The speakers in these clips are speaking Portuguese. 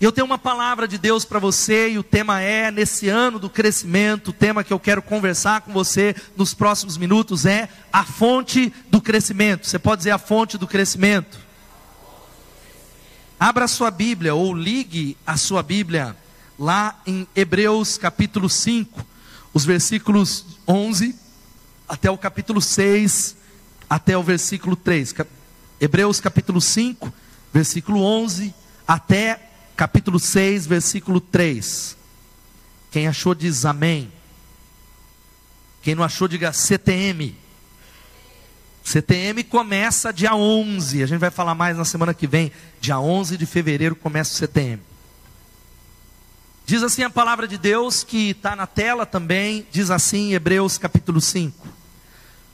Eu tenho uma palavra de Deus para você e o tema é nesse ano do crescimento, o tema que eu quero conversar com você nos próximos minutos é a fonte do crescimento. Você pode dizer a fonte do crescimento? Abra a sua Bíblia ou ligue a sua Bíblia lá em Hebreus capítulo 5, os versículos 11 até o capítulo 6, até o versículo 3. Hebreus capítulo 5, versículo 11 até capítulo 6, versículo 3. Quem achou diz amém. Quem não achou, diga CTM. CTM começa dia 11. A gente vai falar mais na semana que vem. Dia 11 de fevereiro começa o CTM. Diz assim a palavra de Deus, que está na tela também. Diz assim, Hebreus capítulo 5.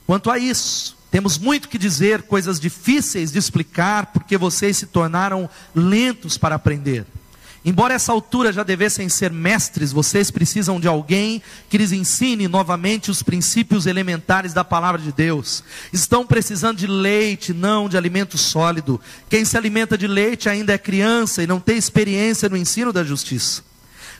Quanto a isso, temos muito que dizer, coisas difíceis de explicar, porque vocês se tornaram lentos para aprender. Embora essa altura já devessem ser mestres, vocês precisam de alguém que lhes ensine novamente os princípios elementares da palavra de Deus. Estão precisando de leite, não de alimento sólido. Quem se alimenta de leite ainda é criança e não tem experiência no ensino da justiça.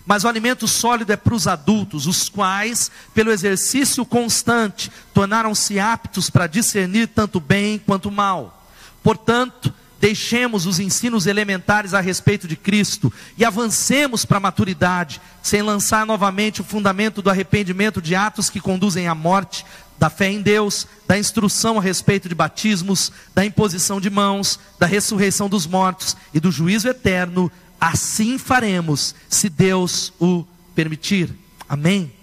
Mas o alimento sólido é para os adultos, os quais, pelo exercício constante, tornaram-se aptos para discernir tanto bem quanto mal. Portanto, deixemos os ensinos elementares a respeito de Cristo e avancemos para a maturidade, sem lançar novamente o fundamento do arrependimento de atos que conduzem à morte, da fé em Deus, da instrução a respeito de batismos, da imposição de mãos, da ressurreição dos mortos e do juízo eterno. Assim faremos, se Deus o permitir. Amém.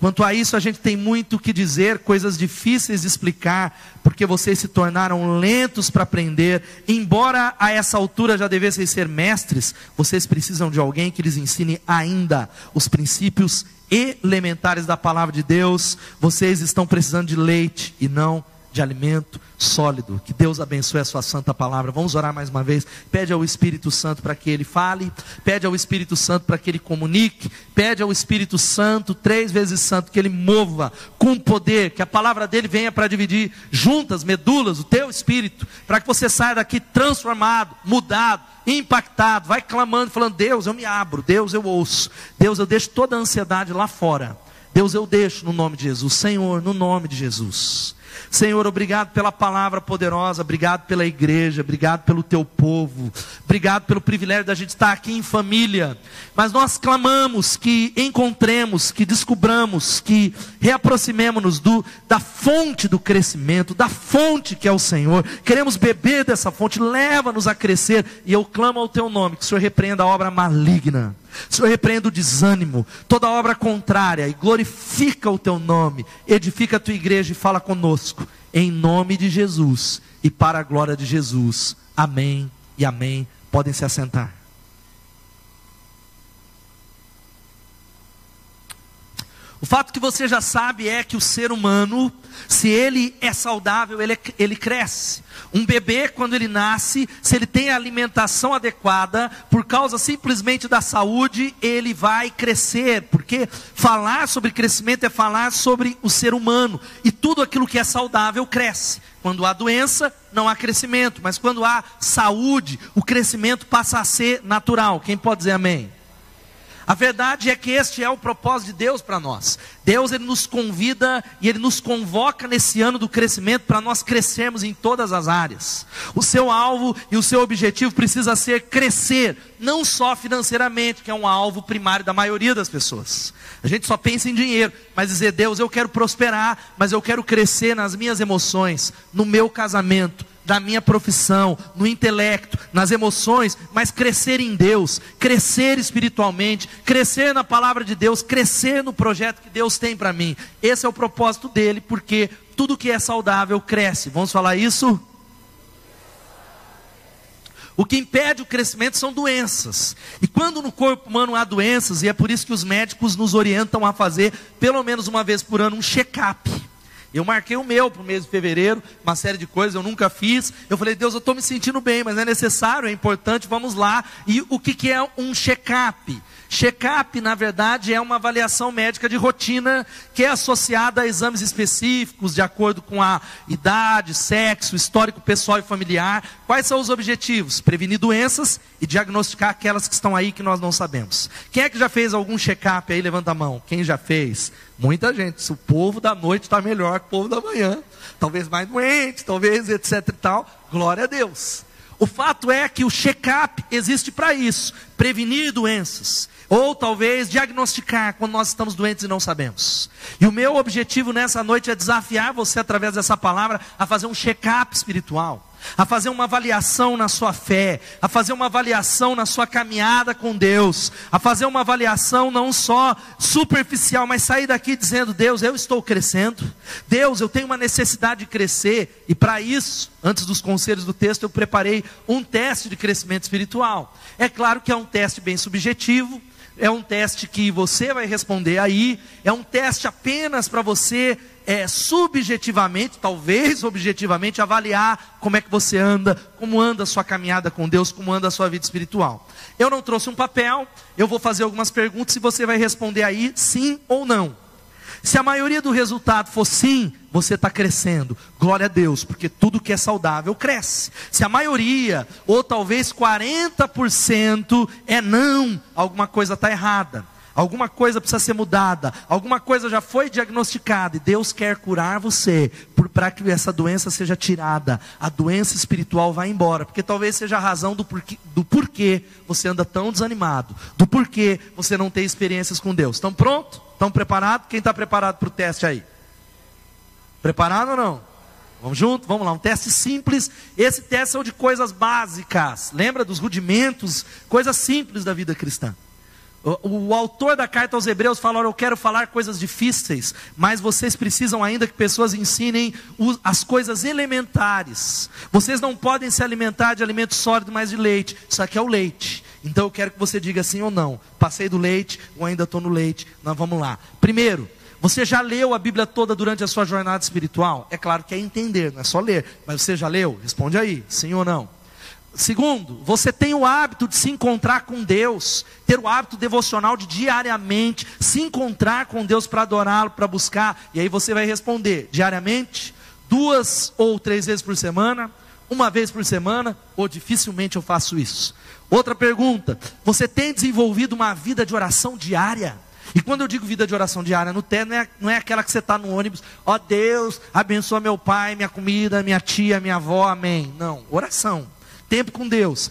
Quanto a isso, a gente tem muito que dizer, coisas difíceis de explicar, porque vocês se tornaram lentos para aprender. Embora a essa altura já devessem ser mestres, vocês precisam de alguém que lhes ensine ainda os princípios elementares da palavra de Deus. Vocês estão precisando de leite e não de alimento sólido. Que Deus abençoe a sua santa palavra. Vamos orar mais uma vez. Pede ao Espírito Santo para que ele fale, pede ao Espírito Santo para que ele comunique, pede ao Espírito Santo, três vezes santo, que ele mova com poder, que a palavra dele venha para dividir juntas, medulas, o teu espírito, para que você saia daqui transformado, mudado, impactado, vai clamando, falando: Deus, eu me abro, Deus, eu ouço, Deus, eu deixo toda a ansiedade lá fora. Deus, eu deixo no nome de Jesus, Senhor, no nome de Jesus. Senhor, obrigado pela palavra poderosa, obrigado pela igreja, obrigado pelo teu povo, obrigado pelo privilégio da gente estar aqui em família. Mas nós clamamos que encontremos, que descubramos, que reaproximemos-nos da fonte do crescimento, da fonte que é o Senhor. Queremos beber dessa fonte, leva-nos a crescer. E eu clamo ao teu nome, que o Senhor repreenda a obra maligna Senhor, repreenda o desânimo, toda obra contrária e glorifica o teu nome, edifica a tua igreja e fala conosco, em nome de Jesus e para a glória de Jesus. Amém e amém. Podem se assentar. O fato que você já sabe é que o ser humano, se ele é saudável, ele, ele cresce. Um bebê, quando ele nasce, se ele tem a alimentação adequada, por causa simplesmente da saúde, ele vai crescer. Porque falar sobre crescimento é falar sobre o ser humano. E tudo aquilo que é saudável cresce. Quando há doença, não há crescimento. Mas quando há saúde, o crescimento passa a ser natural. Quem pode dizer amém? A verdade é que este é o propósito de Deus para nós. Deus ele nos convida e ele nos convoca nesse ano do crescimento para nós crescermos em todas as áreas. O seu alvo e o seu objetivo precisa ser crescer, não só financeiramente, que é um alvo primário da maioria das pessoas. A gente só pensa em dinheiro, mas dizer, Deus, eu quero prosperar, mas eu quero crescer nas minhas emoções, no meu casamento, da minha profissão, no intelecto, nas emoções, mas crescer em Deus, crescer espiritualmente, crescer na palavra de Deus, crescer no projeto que Deus tem para mim. Esse é o propósito dele, porque tudo que é saudável cresce. Vamos falar isso? O que impede o crescimento são doenças. E quando no corpo humano há doenças, e é por isso que os médicos nos orientam a fazer, pelo menos uma vez por ano, um check-up Eu marquei o meu para o mês de fevereiro, uma série de coisas eu nunca fiz. Eu falei, Deus, eu estou me sentindo bem, mas é necessário, é importante, vamos lá. E o que, que é um check-up? Check-up, na verdade, é uma avaliação médica de rotina que é associada a exames específicos, de acordo com a idade, sexo, histórico pessoal e familiar. Quais são os objetivos? Prevenir doenças e diagnosticar aquelas que estão aí que nós não sabemos. Quem é que já fez algum check-up aí? Levanta a mão. Quem já fez? Muita gente. O povo da noite está melhor que o povo da manhã. Talvez mais doente, talvez etc e tal. Glória a Deus. O fato é que o check-up existe para isso prevenir doenças. Ou talvez diagnosticar quando nós estamos doentes e não sabemos. E o meu objetivo nessa noite é desafiar você, através dessa palavra, a fazer um check-up espiritual a fazer uma avaliação na sua fé, a fazer uma avaliação na sua caminhada com Deus, a fazer uma avaliação não só superficial, mas sair daqui dizendo: Deus, eu estou crescendo, Deus, eu tenho uma necessidade de crescer, e para isso, antes dos conselhos do texto, eu preparei um teste de crescimento espiritual. É claro que é um teste bem subjetivo, é um teste que você vai responder aí, é um teste apenas para você é, subjetivamente, talvez objetivamente, avaliar como é que você anda, como anda a sua caminhada com Deus, como anda a sua vida espiritual. Eu não trouxe um papel, eu vou fazer algumas perguntas e você vai responder aí sim ou não. Se a maioria do resultado for sim, você está crescendo. Glória a Deus, porque tudo que é saudável cresce. Se a maioria, ou talvez 40% é não, alguma coisa está errada. Alguma coisa precisa ser mudada, alguma coisa já foi diagnosticada e Deus quer curar você para que essa doença seja tirada, a doença espiritual vai embora, porque talvez seja a razão do porquê, do porquê você anda tão desanimado, do porquê você não tem experiências com Deus. Estão prontos? Estão preparados? Quem está preparado para o teste aí? Preparado ou não? Vamos junto? Vamos lá, um teste simples. Esse teste é de coisas básicas. Lembra dos rudimentos, coisas simples da vida cristã. O, o, autor da carta aos Hebreus fala: Eu quero falar coisas difíceis, mas vocês precisam ainda que pessoas ensinem as coisas elementares. Vocês não podem se alimentar de alimento sólido, mas de leite. Isso aqui é o leite. Então eu quero que você diga sim ou não. Passei do leite ou ainda estou no leite. Nós vamos lá. Primeiro, você já leu a Bíblia toda durante a sua jornada espiritual? É claro que é entender, não é só ler. Mas você já leu? Responde aí, sim ou não. Segundo, você tem o hábito de se encontrar com Deus, ter o hábito devocional de diariamente se encontrar com Deus para adorá-lo, para buscar. E aí você vai responder: diariamente, duas ou três vezes por semana, uma vez por semana, ou dificilmente eu faço isso. Outra pergunta: você tem desenvolvido uma vida de oração diária? E quando eu digo vida de oração diária no té, não é, não é aquela que você está no ônibus, ó oh, Deus, abençoa meu pai, minha comida, minha tia, minha avó, amém. Não, oração, tempo com Deus.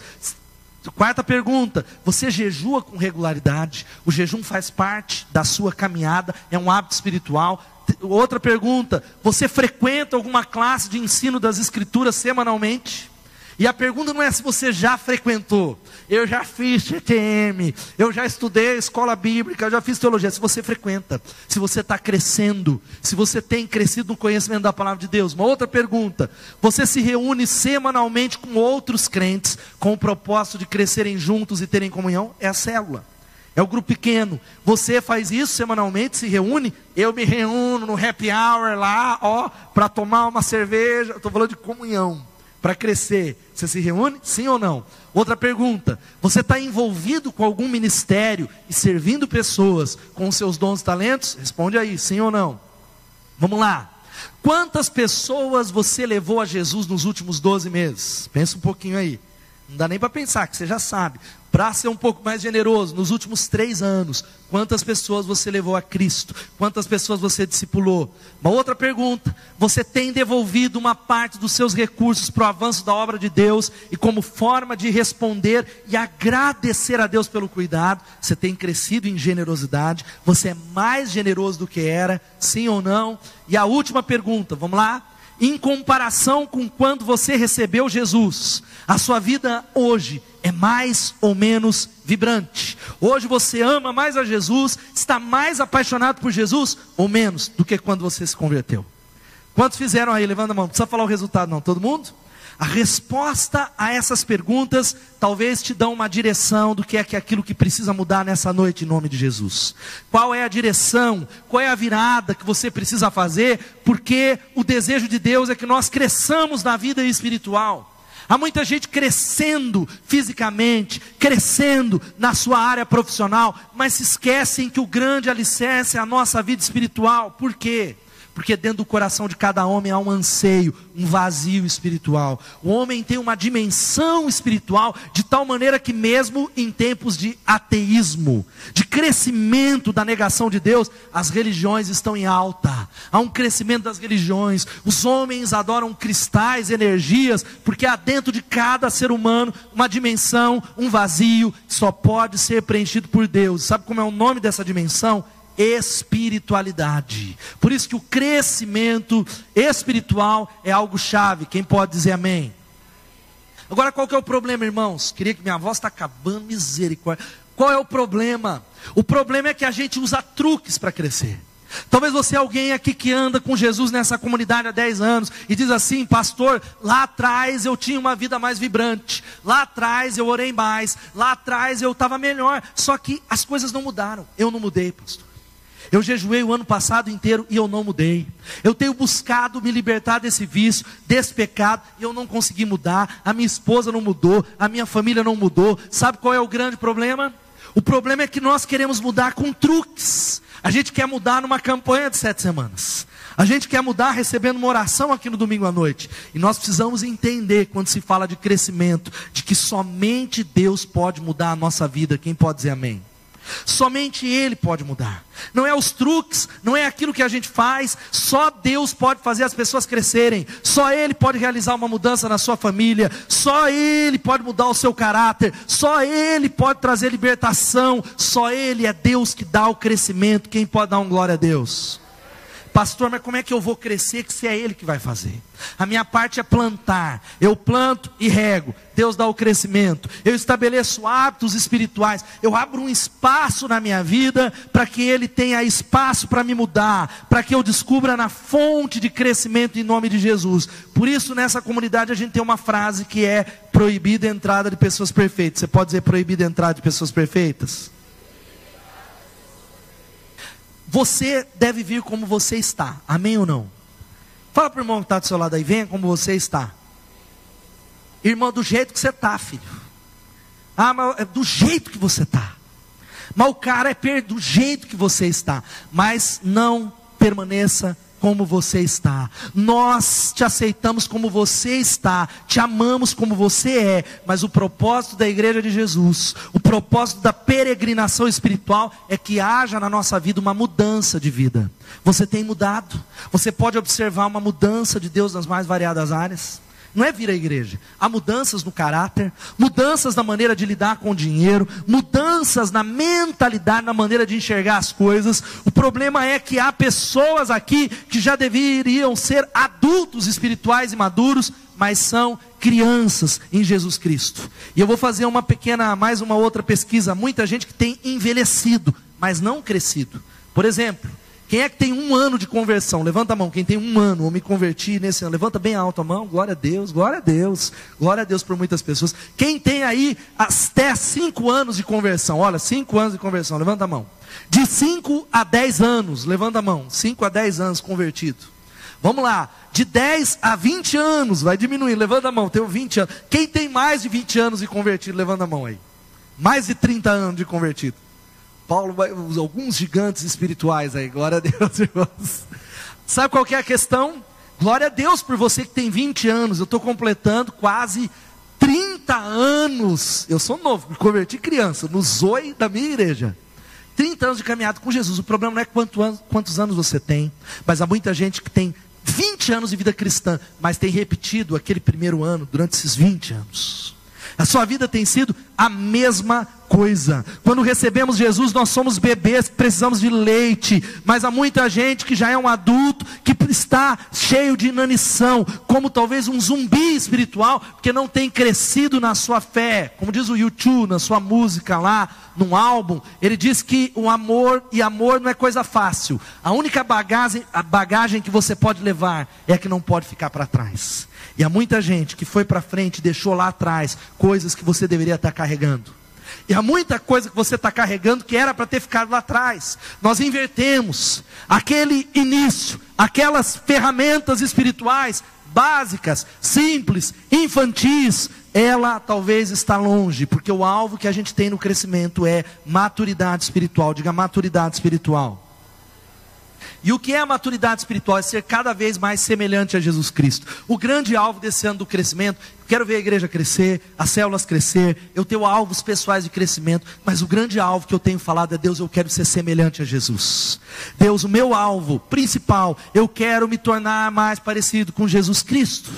Quarta pergunta: você jejua com regularidade? O jejum faz parte da sua caminhada, é um hábito espiritual. Outra pergunta: você frequenta alguma classe de ensino das Escrituras semanalmente? E a pergunta não é se você já frequentou. Eu já fiz GTM, eu já estudei escola bíblica, eu já fiz teologia. Se você frequenta, se você está crescendo, se você tem crescido no conhecimento da palavra de Deus. Uma outra pergunta: você se reúne semanalmente com outros crentes com o propósito de crescerem juntos e terem comunhão? É a célula. É o grupo pequeno. Você faz isso semanalmente, se reúne? Eu me reúno no happy hour lá, ó, para tomar uma cerveja. Estou falando de comunhão para crescer, você se reúne? Sim ou não? Outra pergunta: você está envolvido com algum ministério e servindo pessoas com seus dons e talentos? Responde aí, sim ou não? Vamos lá. Quantas pessoas você levou a Jesus nos últimos 12 meses? Pensa um pouquinho aí. Não dá nem para pensar, que você já sabe. Para ser um pouco mais generoso, nos últimos três anos, quantas pessoas você levou a Cristo? Quantas pessoas você discipulou? Uma outra pergunta: você tem devolvido uma parte dos seus recursos para o avanço da obra de Deus e, como forma de responder e agradecer a Deus pelo cuidado, você tem crescido em generosidade? Você é mais generoso do que era? Sim ou não? E a última pergunta, vamos lá? Em comparação com quando você recebeu Jesus, a sua vida hoje é mais ou menos vibrante. Hoje você ama mais a Jesus, está mais apaixonado por Jesus ou menos do que quando você se converteu. Quantos fizeram aí? Levanta a mão. Não precisa falar o resultado, não. Todo mundo? A resposta a essas perguntas talvez te dão uma direção do que é que aquilo que precisa mudar nessa noite em nome de Jesus. Qual é a direção? Qual é a virada que você precisa fazer? Porque o desejo de Deus é que nós cresçamos na vida espiritual. Há muita gente crescendo fisicamente, crescendo na sua área profissional, mas se esquecem que o grande alicerce é a nossa vida espiritual. Por quê? Porque dentro do coração de cada homem há um anseio, um vazio espiritual. O homem tem uma dimensão espiritual de tal maneira que, mesmo em tempos de ateísmo, de crescimento da negação de Deus, as religiões estão em alta. Há um crescimento das religiões. Os homens adoram cristais, energias, porque há dentro de cada ser humano uma dimensão, um vazio, que só pode ser preenchido por Deus. Sabe como é o nome dessa dimensão? Espiritualidade. Por isso que o crescimento espiritual é algo chave. Quem pode dizer amém? Agora qual que é o problema, irmãos? Queria que minha voz está acabando, misericórdia. Qual é o problema? O problema é que a gente usa truques para crescer. Talvez você é alguém aqui que anda com Jesus nessa comunidade há 10 anos e diz assim, pastor, lá atrás eu tinha uma vida mais vibrante, lá atrás eu orei mais, lá atrás eu estava melhor, só que as coisas não mudaram, eu não mudei, pastor. Eu jejuei o ano passado inteiro e eu não mudei. Eu tenho buscado me libertar desse vício, desse pecado, e eu não consegui mudar. A minha esposa não mudou, a minha família não mudou. Sabe qual é o grande problema? O problema é que nós queremos mudar com truques. A gente quer mudar numa campanha de sete semanas. A gente quer mudar recebendo uma oração aqui no domingo à noite. E nós precisamos entender, quando se fala de crescimento, de que somente Deus pode mudar a nossa vida. Quem pode dizer amém? Somente Ele pode mudar. Não é os truques, não é aquilo que a gente faz. Só Deus pode fazer as pessoas crescerem. Só Ele pode realizar uma mudança na sua família. Só Ele pode mudar o seu caráter. Só Ele pode trazer libertação. Só Ele é Deus que dá o crescimento. Quem pode dar um glória a Deus? Pastor, mas como é que eu vou crescer que se é Ele que vai fazer? A minha parte é plantar. Eu planto e rego. Deus dá o crescimento. Eu estabeleço hábitos espirituais. Eu abro um espaço na minha vida para que Ele tenha espaço para me mudar. Para que eu descubra na fonte de crescimento em nome de Jesus. Por isso, nessa comunidade, a gente tem uma frase que é proibida a entrada de pessoas perfeitas. Você pode dizer proibida a entrada de pessoas perfeitas? Você deve vir como você está. Amém ou não? Fala para o irmão que está do seu lado aí, venha como você está. Irmão, do jeito que você está, filho. Ah, mas é do jeito que você está. Mas o cara é do jeito que você está. Mas não permaneça como você está. Nós te aceitamos como você está, te amamos como você é, mas o propósito da igreja de Jesus, o propósito da peregrinação espiritual é que haja na nossa vida uma mudança de vida. Você tem mudado. Você pode observar uma mudança de Deus nas mais variadas áreas. Não é vir à igreja. Há mudanças no caráter, mudanças na maneira de lidar com o dinheiro, mudanças na mentalidade, na maneira de enxergar as coisas. O problema é que há pessoas aqui que já deveriam ser adultos espirituais e maduros, mas são crianças em Jesus Cristo. E eu vou fazer uma pequena, mais uma outra pesquisa. Muita gente que tem envelhecido, mas não crescido. Por exemplo, quem é que tem um ano de conversão? Levanta a mão. Quem tem um ano, ou me converti nesse ano. Levanta bem alto a mão. Glória a Deus, glória a Deus. Glória a Deus por muitas pessoas. Quem tem aí até cinco anos de conversão? Olha, cinco anos de conversão. Levanta a mão. De cinco a dez anos. Levanta a mão. Cinco a dez anos convertido. Vamos lá. De 10 a 20 anos. Vai diminuir. Levanta a mão. Tenho 20 anos. Quem tem mais de 20 anos de convertido? Levanta a mão aí. Mais de 30 anos de convertido. Paulo vai, alguns gigantes espirituais aí, glória a Deus, irmãos. Sabe qual é a questão? Glória a Deus por você que tem 20 anos, eu estou completando quase 30 anos. Eu sou novo, me converti criança, no zoe da minha igreja. 30 anos de caminhada com Jesus. O problema não é quantos anos você tem, mas há muita gente que tem 20 anos de vida cristã, mas tem repetido aquele primeiro ano durante esses 20 anos. A sua vida tem sido a mesma coisa. Quando recebemos Jesus, nós somos bebês precisamos de leite, mas há muita gente que já é um adulto que está cheio de inanição, como talvez um zumbi espiritual, porque não tem crescido na sua fé. Como diz o YouTube na sua música lá, num álbum, ele diz que o amor e amor não é coisa fácil. A única bagagem, a bagagem que você pode levar é a que não pode ficar para trás. E há muita gente que foi para frente e deixou lá atrás coisas que você deveria estar carregando. E há muita coisa que você está carregando que era para ter ficado lá atrás. Nós invertemos aquele início, aquelas ferramentas espirituais básicas, simples, infantis, ela talvez está longe, porque o alvo que a gente tem no crescimento é maturidade espiritual. Diga maturidade espiritual. E o que é a maturidade espiritual? É ser cada vez mais semelhante a Jesus Cristo. O grande alvo desse ano do crescimento quero ver a igreja crescer, as células crescer, eu tenho alvos pessoais de crescimento, mas o grande alvo que eu tenho falado é Deus, eu quero ser semelhante a Jesus. Deus, o meu alvo principal, eu quero me tornar mais parecido com Jesus Cristo.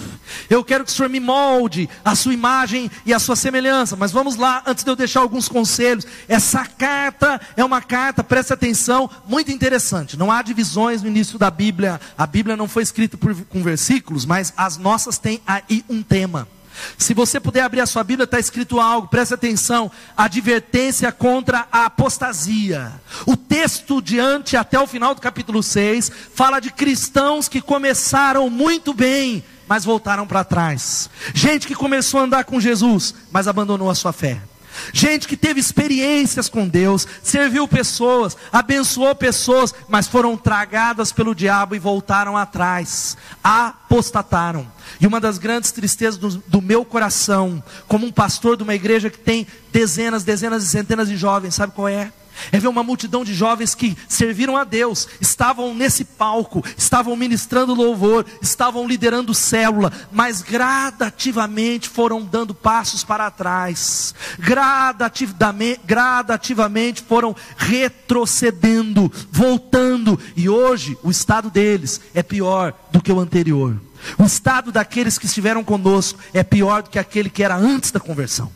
Eu quero que o Senhor me molde a sua imagem e a sua semelhança. Mas vamos lá, antes de eu deixar alguns conselhos. Essa carta é uma carta, preste atenção, muito interessante. Não há divisões no início da Bíblia. A Bíblia não foi escrita por, com versículos, mas as nossas têm aí um tema. Se você puder abrir a sua Bíblia, está escrito algo, preste atenção: advertência contra a apostasia. O texto diante, até o final do capítulo 6, fala de cristãos que começaram muito bem, mas voltaram para trás. Gente que começou a andar com Jesus, mas abandonou a sua fé. Gente que teve experiências com Deus, serviu pessoas, abençoou pessoas, mas foram tragadas pelo diabo e voltaram atrás, apostataram. E uma das grandes tristezas do, do, meu coração, como um pastor de uma igreja que tem dezenas, dezenas e centenas de jovens, sabe qual é? É ver uma multidão de jovens que serviram a Deus, estavam nesse palco, estavam ministrando louvor, estavam liderando célula, mas gradativamente foram dando passos para trás, gradativamente, gradativamente foram retrocedendo, voltando, e hoje o estado deles é pior do que o anterior. O estado daqueles que estiveram conosco é pior do que aquele que era antes da conversão.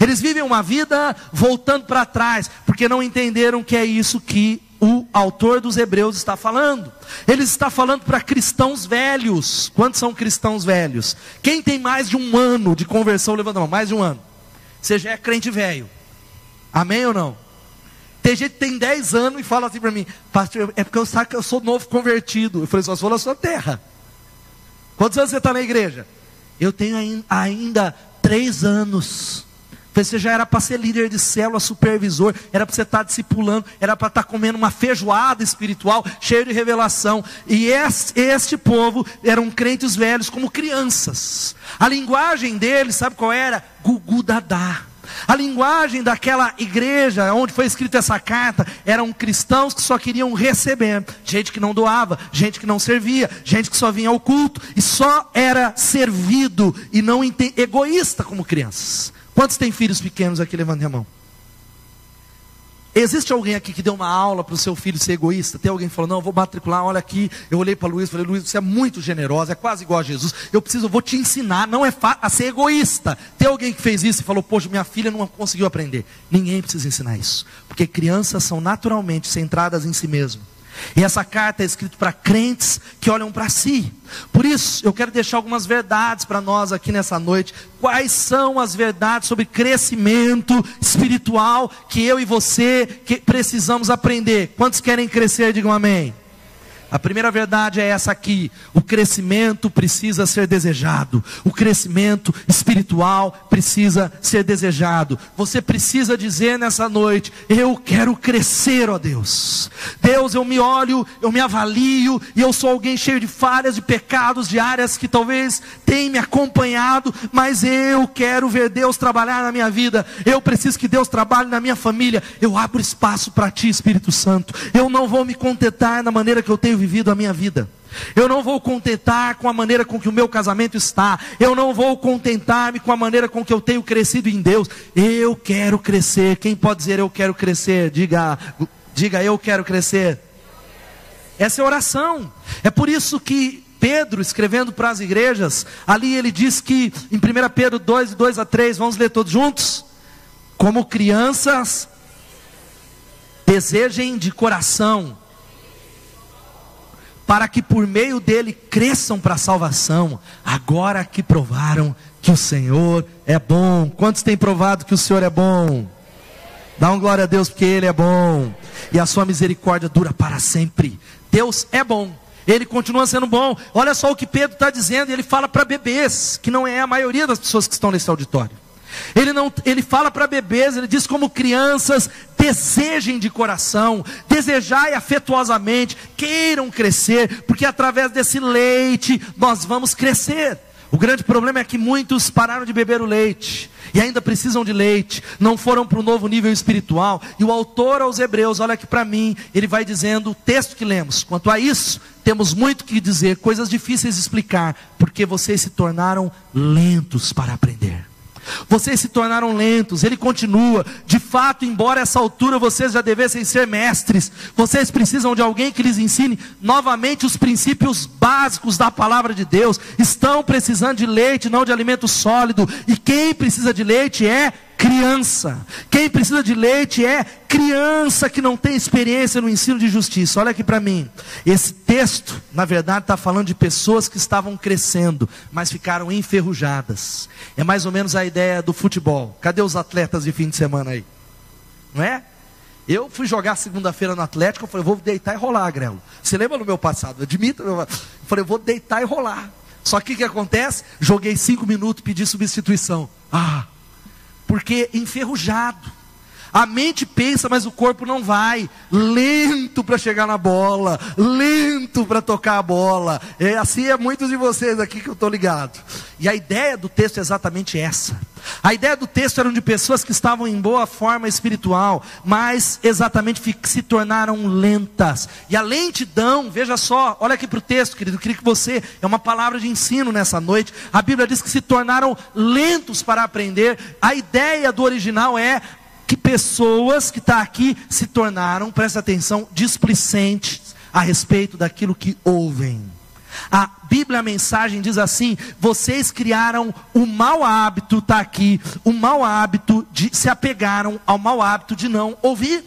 Eles vivem uma vida voltando para trás, porque não entenderam que é isso que o autor dos Hebreus está falando. Ele está falando para cristãos velhos. Quantos são cristãos velhos? Quem tem mais de um ano de conversão, levanta a mão, mais de um ano. Você já é crente velho. Amém ou não? Tem gente que tem 10 anos e fala assim para mim, pastor, é porque eu sei que eu sou novo convertido. Eu falei, só sou na sua terra. Quantos anos você está na igreja? Eu tenho ainda três anos. Você já era para ser líder de célula, supervisor, era para você estar tá discipulando, era para estar tá comendo uma feijoada espiritual, cheio de revelação. E este, este povo eram crentes velhos como crianças. A linguagem deles, sabe qual era? Gugu dadá. A linguagem daquela igreja onde foi escrita essa carta eram cristãos que só queriam receber, gente que não doava, gente que não servia, gente que só vinha ao culto e só era servido e não egoísta como crianças. Quantos têm filhos pequenos aqui? Levantem a mão. Existe alguém aqui que deu uma aula para o seu filho ser egoísta? Tem alguém que falou, não, eu vou matricular, olha aqui. Eu olhei para Luiz e falei, Luiz, você é muito generosa, é quase igual a Jesus. Eu preciso, eu vou te ensinar, não é a ser egoísta. Tem alguém que fez isso e falou, poxa, minha filha não conseguiu aprender. Ninguém precisa ensinar isso. Porque crianças são naturalmente centradas em si mesmo. E essa carta é escrita para crentes que olham para si. Por isso, eu quero deixar algumas verdades para nós aqui nessa noite. Quais são as verdades sobre crescimento espiritual que eu e você precisamos aprender? Quantos querem crescer? Digam amém. A primeira verdade é essa aqui: o crescimento precisa ser desejado, o crescimento espiritual precisa ser desejado. Você precisa dizer nessa noite: Eu quero crescer, ó Deus. Deus, eu me olho, eu me avalio, e eu sou alguém cheio de falhas, de pecados, de áreas que talvez tenham me acompanhado, mas eu quero ver Deus trabalhar na minha vida. Eu preciso que Deus trabalhe na minha família. Eu abro espaço para Ti, Espírito Santo. Eu não vou me contentar na maneira que eu tenho vivido a minha vida. Eu não vou contentar com a maneira com que o meu casamento está. Eu não vou contentar-me com a maneira com que eu tenho crescido em Deus. Eu quero crescer. Quem pode dizer eu quero crescer? Diga, diga eu quero crescer. Essa é oração. É por isso que Pedro, escrevendo para as igrejas, ali ele diz que, em 1 Pedro 2, 2 a 3, vamos ler todos juntos? como crianças, desejem de coração, para que por meio dele cresçam para a salvação, agora que provaram que o Senhor é bom. Quantos têm provado que o Senhor é bom? Dá um glória a Deus porque Ele é bom e a sua misericórdia dura para sempre. Deus é bom. Ele continua sendo bom. Olha só o que Pedro está dizendo. Ele fala para bebês, que não é a maioria das pessoas que estão nesse auditório. Ele, não, ele fala para bebês, ele diz como crianças, desejem de coração, desejai afetuosamente, queiram crescer, porque através desse leite nós vamos crescer. O grande problema é que muitos pararam de beber o leite e ainda precisam de leite, não foram para o novo nível espiritual. E o autor aos Hebreus, olha aqui para mim, ele vai dizendo o texto que lemos. Quanto a isso, temos muito que dizer, coisas difíceis de explicar, porque vocês se tornaram lentos para aprender. Vocês se tornaram lentos, ele continua. De fato, embora essa altura vocês já devessem ser mestres, vocês precisam de alguém que lhes ensine novamente os princípios básicos da palavra de Deus. Estão precisando de leite, não de alimento sólido. E quem precisa de leite é criança. Quem precisa de leite é criança que não tem experiência no ensino de justiça. Olha aqui para mim. Esse texto, na verdade, está falando de pessoas que estavam crescendo, mas ficaram enferrujadas. É mais ou menos a ideia do futebol. Cadê os atletas de fim de semana aí? Não é? Eu fui jogar segunda-feira no Atlético, eu falei, vou deitar e rolar, Grelo. Você lembra do meu passado? Admita, meu... eu falei, vou deitar e rolar. Só que o que acontece? Joguei cinco minutos, pedi substituição. Ah, porque enferrujado. A mente pensa, mas o corpo não vai. Lento para chegar na bola, lento para tocar a bola. É assim é muitos de vocês aqui que eu estou ligado. E a ideia do texto é exatamente essa. A ideia do texto era de pessoas que estavam em boa forma espiritual, mas exatamente se tornaram lentas. E a lentidão, veja só, olha aqui para o texto, querido, eu queria que você, é uma palavra de ensino nessa noite. A Bíblia diz que se tornaram lentos para aprender. A ideia do original é que pessoas que está aqui se tornaram, presta atenção, displicentes a respeito daquilo que ouvem. A Bíblia, a mensagem diz assim: vocês criaram o mau hábito, está aqui, o mau hábito de se apegaram ao mau hábito de não ouvir.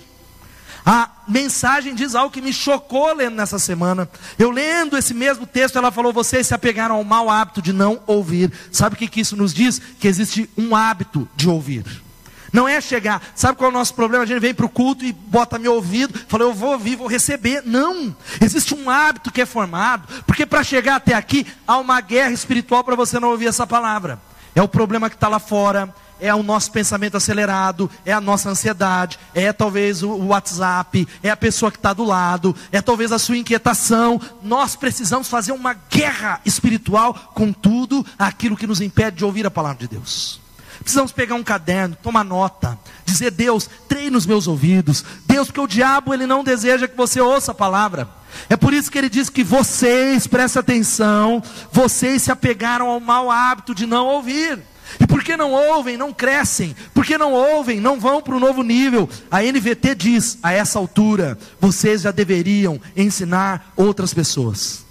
A mensagem diz algo que me chocou lendo nessa semana. Eu lendo esse mesmo texto, ela falou: vocês se apegaram ao mau hábito de não ouvir. Sabe o que, que isso nos diz? Que existe um hábito de ouvir. Não é chegar, sabe qual é o nosso problema? A gente vem para o culto e bota meu ouvido, fala, eu vou ouvir, vou receber. Não, existe um hábito que é formado, porque para chegar até aqui há uma guerra espiritual para você não ouvir essa palavra. É o problema que está lá fora, é o nosso pensamento acelerado, é a nossa ansiedade, é talvez o WhatsApp, é a pessoa que está do lado, é talvez a sua inquietação. Nós precisamos fazer uma guerra espiritual com tudo aquilo que nos impede de ouvir a palavra de Deus. Precisamos pegar um caderno, tomar nota, dizer: Deus, treine os meus ouvidos. Deus, porque o diabo ele não deseja que você ouça a palavra. É por isso que ele diz que vocês, presta atenção, vocês se apegaram ao mau hábito de não ouvir. E porque não ouvem, não crescem. Porque não ouvem, não vão para o novo nível. A NVT diz, a essa altura, vocês já deveriam ensinar outras pessoas.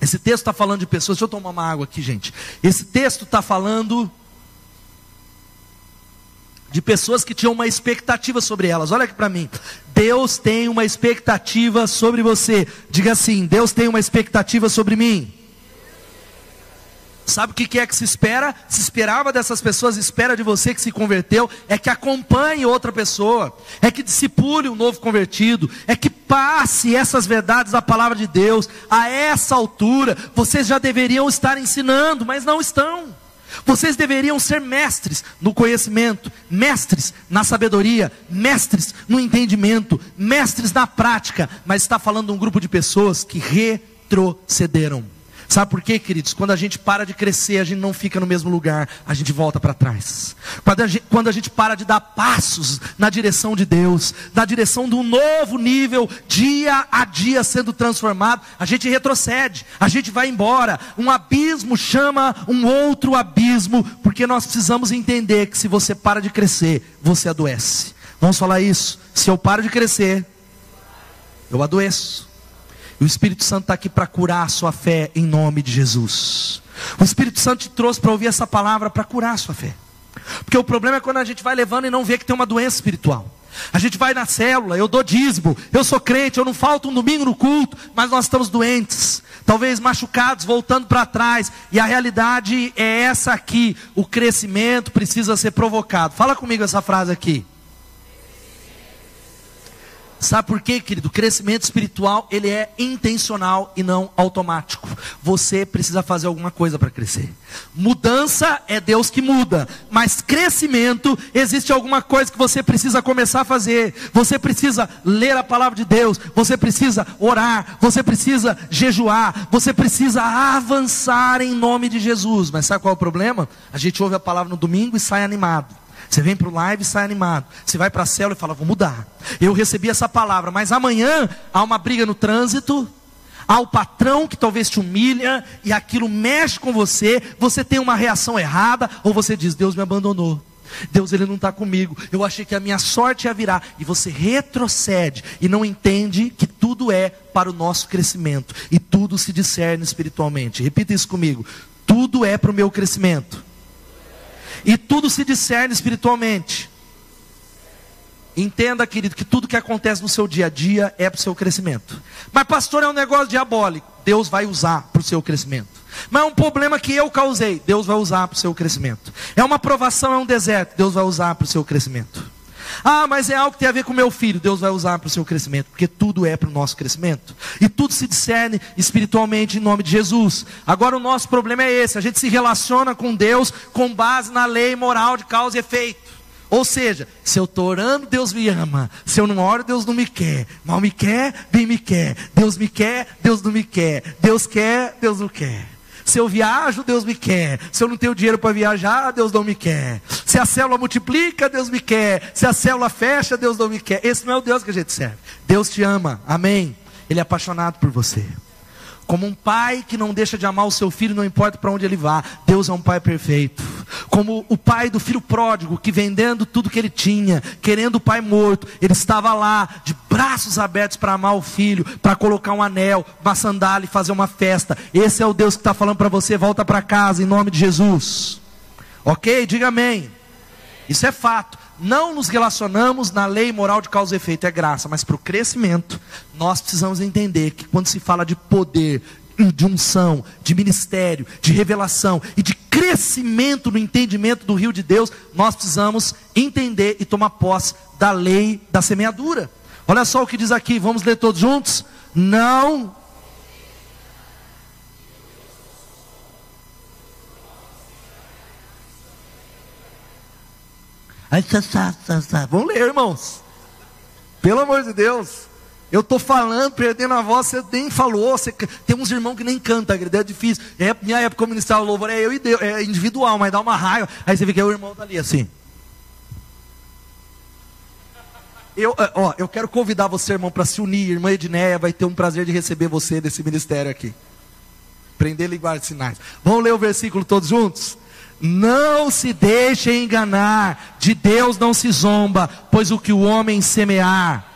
Esse texto está falando de pessoas. Deixa eu tomar uma água aqui, gente. Esse texto está falando de pessoas que tinham uma expectativa sobre elas. Olha aqui para mim. Deus tem uma expectativa sobre você. Diga assim: Deus tem uma expectativa sobre mim. Sabe o que é que se espera? Se esperava dessas pessoas, espera de você que se converteu, é que acompanhe outra pessoa, é que discipule um novo convertido, é que passe essas verdades da palavra de Deus. A essa altura, vocês já deveriam estar ensinando, mas não estão. Vocês deveriam ser mestres no conhecimento, mestres na sabedoria, mestres no entendimento, mestres na prática, mas está falando um grupo de pessoas que retrocederam. Sabe por quê, queridos? Quando a gente para de crescer, a gente não fica no mesmo lugar, a gente volta para trás. Quando a, gente, quando a gente para de dar passos na direção de Deus, na direção de um novo nível, dia a dia sendo transformado, a gente retrocede, a gente vai embora. Um abismo chama um outro abismo, porque nós precisamos entender que se você para de crescer, você adoece. Vamos falar isso. Se eu paro de crescer, eu adoeço. E o Espírito Santo está aqui para curar a sua fé em nome de Jesus. O Espírito Santo te trouxe para ouvir essa palavra para curar a sua fé. Porque o problema é quando a gente vai levando e não vê que tem uma doença espiritual. A gente vai na célula, eu dou dízimo, eu sou crente, eu não falto um domingo no culto, mas nós estamos doentes, talvez machucados, voltando para trás, e a realidade é essa aqui: o crescimento precisa ser provocado. Fala comigo essa frase aqui. Sabe por quê, querido? O crescimento espiritual, ele é intencional e não automático. Você precisa fazer alguma coisa para crescer. Mudança é Deus que muda, mas crescimento existe alguma coisa que você precisa começar a fazer. Você precisa ler a palavra de Deus, você precisa orar, você precisa jejuar, você precisa avançar em nome de Jesus. Mas sabe qual é o problema? A gente ouve a palavra no domingo e sai animado. Você vem para o live e sai animado. Você vai para a célula e fala, vou mudar. Eu recebi essa palavra, mas amanhã há uma briga no trânsito, há o patrão que talvez te humilha e aquilo mexe com você, você tem uma reação errada, ou você diz, Deus me abandonou. Deus ele não está comigo. Eu achei que a minha sorte ia virar. E você retrocede e não entende que tudo é para o nosso crescimento. E tudo se discerne espiritualmente. Repita isso comigo. Tudo é para o meu crescimento. E tudo se discerne espiritualmente. Entenda, querido, que tudo que acontece no seu dia a dia é para o seu crescimento. Mas, pastor, é um negócio diabólico. Deus vai usar para o seu crescimento. Mas é um problema que eu causei. Deus vai usar para o seu crescimento. É uma provação, é um deserto. Deus vai usar para o seu crescimento. Ah, mas é algo que tem a ver com meu filho. Deus vai usar para o seu crescimento, porque tudo é para o nosso crescimento. E tudo se discerne espiritualmente em nome de Jesus. Agora o nosso problema é esse: a gente se relaciona com Deus com base na lei moral de causa e efeito. Ou seja, se eu estou orando, Deus me ama. Se eu não oro, Deus não me quer. Mal me quer, bem me quer. Deus me quer, Deus não me quer. Deus quer, Deus não quer. Se eu viajo, Deus me quer. Se eu não tenho dinheiro para viajar, Deus não me quer. Se a célula multiplica, Deus me quer. Se a célula fecha, Deus não me quer. Esse não é o Deus que a gente serve. Deus te ama. Amém. Ele é apaixonado por você. Como um pai que não deixa de amar o seu filho, não importa para onde ele vá. Deus é um pai perfeito. Como o pai do filho pródigo, que vendendo tudo que ele tinha, querendo o pai morto, ele estava lá, de braços abertos para amar o filho, para colocar um anel, uma sandália e fazer uma festa. Esse é o Deus que está falando para você: volta para casa em nome de Jesus. Ok? Diga amém. Isso é fato não nos relacionamos na lei moral de causa e efeito, é graça, mas para o crescimento, nós precisamos entender que quando se fala de poder, de unção, de ministério, de revelação e de crescimento no entendimento do rio de Deus, nós precisamos entender e tomar posse da lei da semeadura. Olha só o que diz aqui, vamos ler todos juntos? Não Aí, tá, tá, tá, tá. Vamos ler, irmãos. Pelo amor de Deus. Eu estou falando, perdendo a voz, você nem falou. Você... Tem uns irmãos que nem cantam, é difícil. É, minha época como ministrar o louvor é eu e Deus, é individual, mas dá uma raiva. Aí você vê que é o irmão tá ali assim. Eu, é, ó, eu quero convidar você, irmão, para se unir. Irmã Edneia vai ter um prazer de receber você desse ministério aqui. Prender linguagem de sinais. Vamos ler o versículo todos juntos? Não se deixe enganar, de Deus não se zomba, pois o que o homem semear,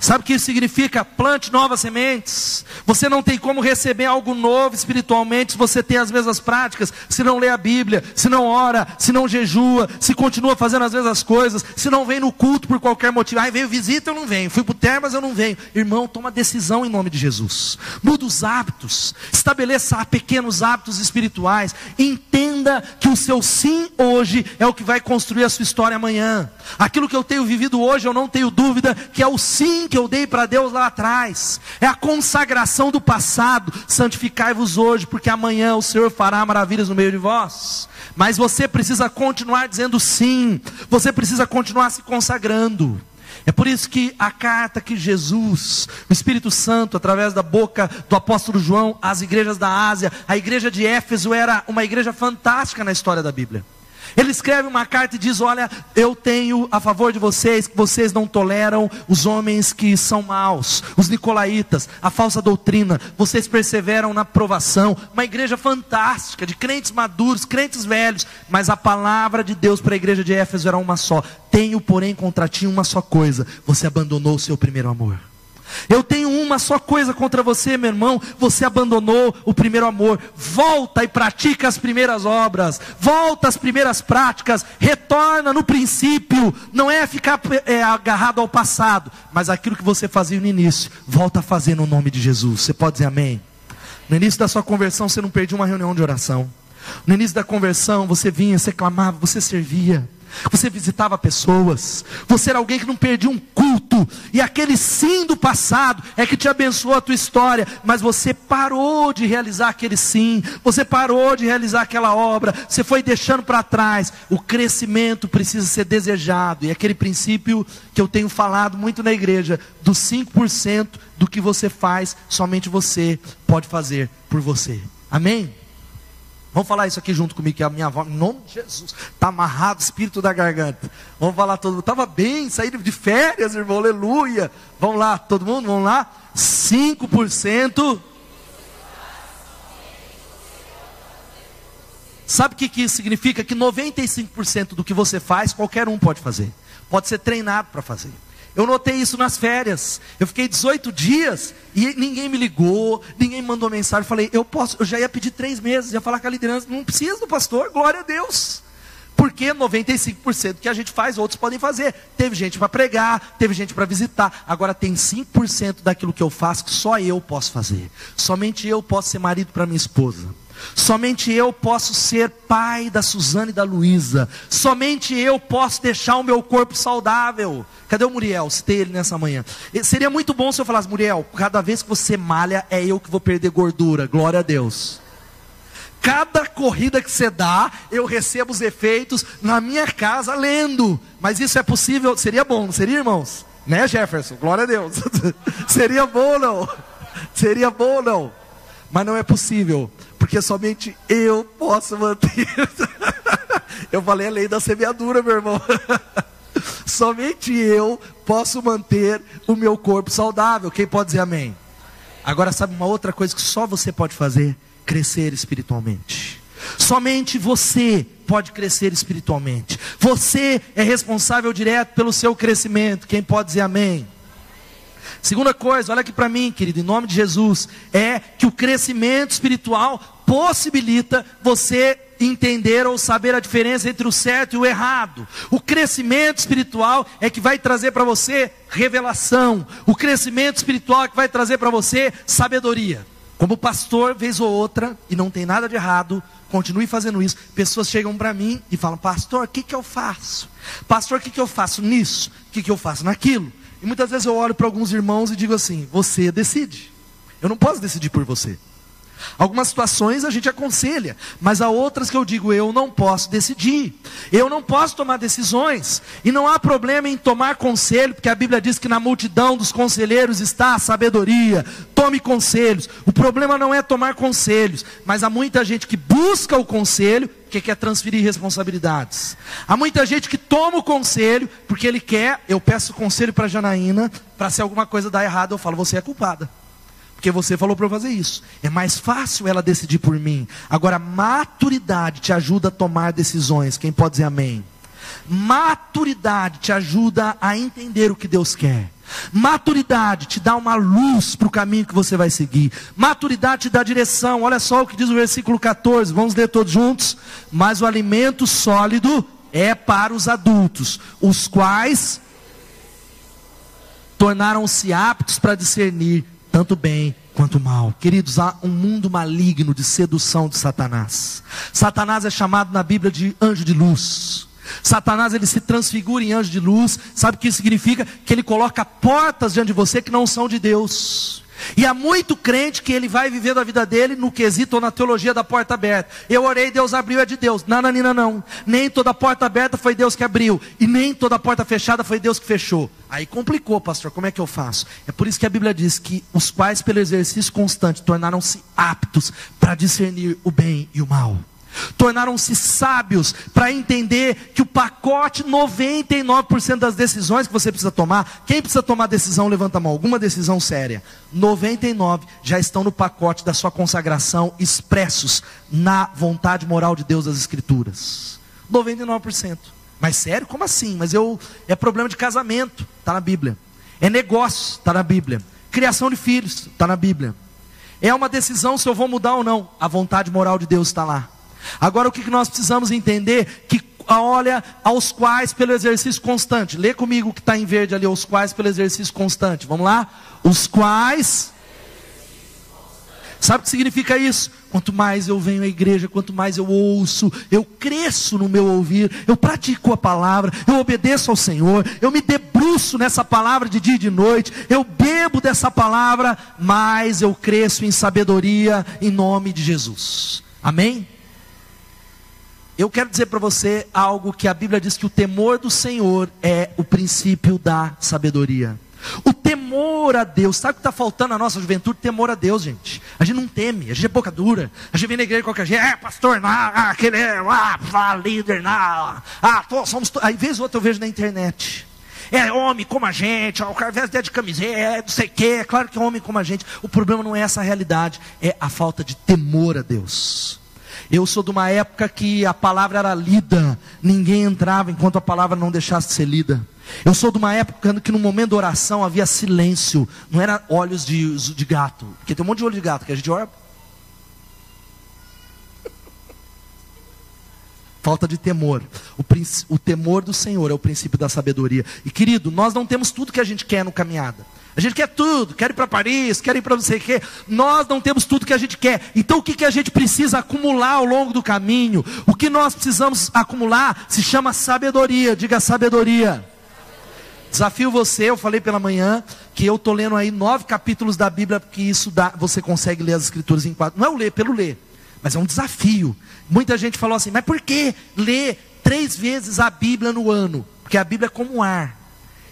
Sabe o que isso significa? Plante novas sementes. Você não tem como receber algo novo espiritualmente se você tem as mesmas práticas, se não lê a Bíblia, se não ora, se não jejua, se continua fazendo as mesmas coisas, se não vem no culto por qualquer motivo. Ai, veio visita, eu não venho. Fui para o termas, eu não venho. Irmão, toma decisão em nome de Jesus. Muda os hábitos. Estabeleça pequenos hábitos espirituais. Entenda que o seu sim hoje é o que vai construir a sua história amanhã. Aquilo que eu tenho vivido hoje, eu não tenho dúvida que é o sim que eu dei para Deus lá atrás. É a consagração do passado. Santificai-vos hoje, porque amanhã o Senhor fará maravilhas no meio de vós. Mas você precisa continuar dizendo sim. Você precisa continuar se consagrando. É por isso que a carta que Jesus, o Espírito Santo, através da boca do apóstolo João, às igrejas da Ásia, a igreja de Éfeso era uma igreja fantástica na história da Bíblia. Ele escreve uma carta e diz: Olha, eu tenho a favor de vocês que vocês não toleram os homens que são maus, os nicolaítas, a falsa doutrina, vocês perseveram na provação. Uma igreja fantástica, de crentes maduros, crentes velhos, mas a palavra de Deus para a igreja de Éfeso era uma só: Tenho, porém, contra ti uma só coisa: você abandonou o seu primeiro amor. Eu tenho uma só coisa contra você, meu irmão. Você abandonou o primeiro amor. Volta e pratica as primeiras obras. Volta às primeiras práticas. Retorna no princípio. Não é ficar é, agarrado ao passado, mas aquilo que você fazia no início. Volta a fazer no nome de Jesus. Você pode dizer amém? No início da sua conversão, você não perdia uma reunião de oração. No início da conversão, você vinha, você clamava, você servia. Você visitava pessoas, você era alguém que não perdia um culto, e aquele sim do passado é que te abençoou a tua história, mas você parou de realizar aquele sim, você parou de realizar aquela obra, você foi deixando para trás. O crescimento precisa ser desejado, e aquele princípio que eu tenho falado muito na igreja, dos 5% do que você faz, somente você pode fazer por você. Amém? Vamos falar isso aqui junto comigo, que a minha avó, em nome de Jesus, está amarrado espírito da garganta. Vamos falar todo mundo, estava bem, saí de férias, irmão, aleluia. Vamos lá, todo mundo, vamos lá? 5%. Sabe o que, que isso significa? Que 95% do que você faz, qualquer um pode fazer. Pode ser treinado para fazer. Eu notei isso nas férias. Eu fiquei 18 dias e ninguém me ligou, ninguém mandou mensagem. Falei, eu posso, eu já ia pedir três meses, ia falar com a liderança, não precisa do pastor, glória a Deus. Porque 95% que a gente faz, outros podem fazer. Teve gente para pregar, teve gente para visitar. Agora tem 5% daquilo que eu faço que só eu posso fazer. Somente eu posso ser marido para minha esposa. Somente eu posso ser pai da Suzane e da Luísa. Somente eu posso deixar o meu corpo saudável. Cadê o Muriel? Citei ele nessa manhã. Seria muito bom se eu falasse, Muriel, cada vez que você malha, é eu que vou perder gordura. Glória a Deus. Cada corrida que você dá, eu recebo os efeitos na minha casa lendo. Mas isso é possível? Seria bom, seria, irmãos? Né, Jefferson? Glória a Deus. seria bom não? Seria bom não? Mas não é possível porque somente eu posso manter. eu falei a lei da semeadura, meu irmão. somente eu posso manter o meu corpo saudável. Quem pode dizer amém? Agora, sabe uma outra coisa que só você pode fazer? Crescer espiritualmente. Somente você pode crescer espiritualmente. Você é responsável direto pelo seu crescimento. Quem pode dizer amém? Segunda coisa, olha aqui para mim, querido, em nome de Jesus, é que o crescimento espiritual possibilita você entender ou saber a diferença entre o certo e o errado. O crescimento espiritual é que vai trazer para você revelação. O crescimento espiritual é que vai trazer para você sabedoria. Como pastor, vez ou outra, e não tem nada de errado, continue fazendo isso. Pessoas chegam para mim e falam: Pastor, o que, que eu faço? Pastor, o que, que eu faço nisso? O que, que eu faço naquilo? E muitas vezes eu olho para alguns irmãos e digo assim: você decide. Eu não posso decidir por você. Algumas situações a gente aconselha, mas há outras que eu digo, eu não posso decidir, eu não posso tomar decisões, e não há problema em tomar conselho, porque a Bíblia diz que na multidão dos conselheiros está a sabedoria, tome conselhos. O problema não é tomar conselhos, mas há muita gente que busca o conselho porque quer transferir responsabilidades. Há muita gente que toma o conselho porque ele quer, eu peço conselho para Janaína, para se alguma coisa dar errado, eu falo, você é culpada. Porque você falou para eu fazer isso. É mais fácil ela decidir por mim. Agora, maturidade te ajuda a tomar decisões. Quem pode dizer amém? Maturidade te ajuda a entender o que Deus quer. Maturidade te dá uma luz para o caminho que você vai seguir. Maturidade te dá direção. Olha só o que diz o versículo 14. Vamos ler todos juntos. Mas o alimento sólido é para os adultos, os quais tornaram-se aptos para discernir tanto bem quanto mal. Queridos, há um mundo maligno de sedução de Satanás. Satanás é chamado na Bíblia de anjo de luz. Satanás ele se transfigura em anjo de luz. Sabe o que isso significa? Que ele coloca portas diante de você que não são de Deus. E há muito crente que ele vai vivendo a vida dele no quesito ou na teologia da porta aberta. Eu orei, Deus abriu, é de Deus. Nananina não. Nem toda porta aberta foi Deus que abriu. E nem toda porta fechada foi Deus que fechou. Aí complicou, pastor, como é que eu faço? É por isso que a Bíblia diz que os pais, pelo exercício constante, tornaram-se aptos para discernir o bem e o mal tornaram-se sábios para entender que o pacote 99% das decisões que você precisa tomar, quem precisa tomar decisão, levanta a mão, alguma decisão séria. 99 já estão no pacote da sua consagração expressos na vontade moral de Deus das escrituras. 99%. Mas sério? Como assim? Mas eu é problema de casamento, está na Bíblia. É negócio, está na Bíblia. Criação de filhos, está na Bíblia. É uma decisão se eu vou mudar ou não. A vontade moral de Deus está lá. Agora o que nós precisamos entender? Que olha aos quais pelo exercício constante. Lê comigo o que está em verde ali, os quais pelo exercício constante. Vamos lá? Os quais. Sabe o que significa isso? Quanto mais eu venho à igreja, quanto mais eu ouço, eu cresço no meu ouvir, eu pratico a palavra, eu obedeço ao Senhor, eu me debruço nessa palavra de dia e de noite, eu bebo dessa palavra, mais eu cresço em sabedoria em nome de Jesus. Amém? Eu quero dizer para você algo que a Bíblia diz que o temor do Senhor é o princípio da sabedoria. O temor a Deus, sabe o que está faltando na nossa juventude? Temor a Deus, gente. A gente não teme, a gente é boca dura. A gente vem na igreja qualquer jeito, é pastor, não, ah, aquele é, ah, líder, não, ah, tô, somos. Aí, vez ou outra, eu vejo na internet. É homem como a gente, o cara veste de camiseta, é não sei o quê, é claro que é homem como a gente. O problema não é essa realidade, é a falta de temor a Deus. Eu sou de uma época que a palavra era lida, ninguém entrava enquanto a palavra não deixasse de ser lida. Eu sou de uma época que no momento da oração havia silêncio, não era olhos de, de gato, porque tem um monte de olho de gato que a gente ora. Falta de temor. O, o temor do Senhor é o princípio da sabedoria. E querido, nós não temos tudo que a gente quer no caminhada. A gente quer tudo, quer ir para Paris, quer ir para não sei o quê. Nós não temos tudo que a gente quer. Então o que, que a gente precisa acumular ao longo do caminho? O que nós precisamos acumular se chama sabedoria. Diga sabedoria. Desafio você, eu falei pela manhã que eu estou lendo aí nove capítulos da Bíblia, porque isso dá, você consegue ler as escrituras em quatro. Não é o ler pelo ler, mas é um desafio. Muita gente falou assim, mas por que ler três vezes a Bíblia no ano? Porque a Bíblia é como um ar.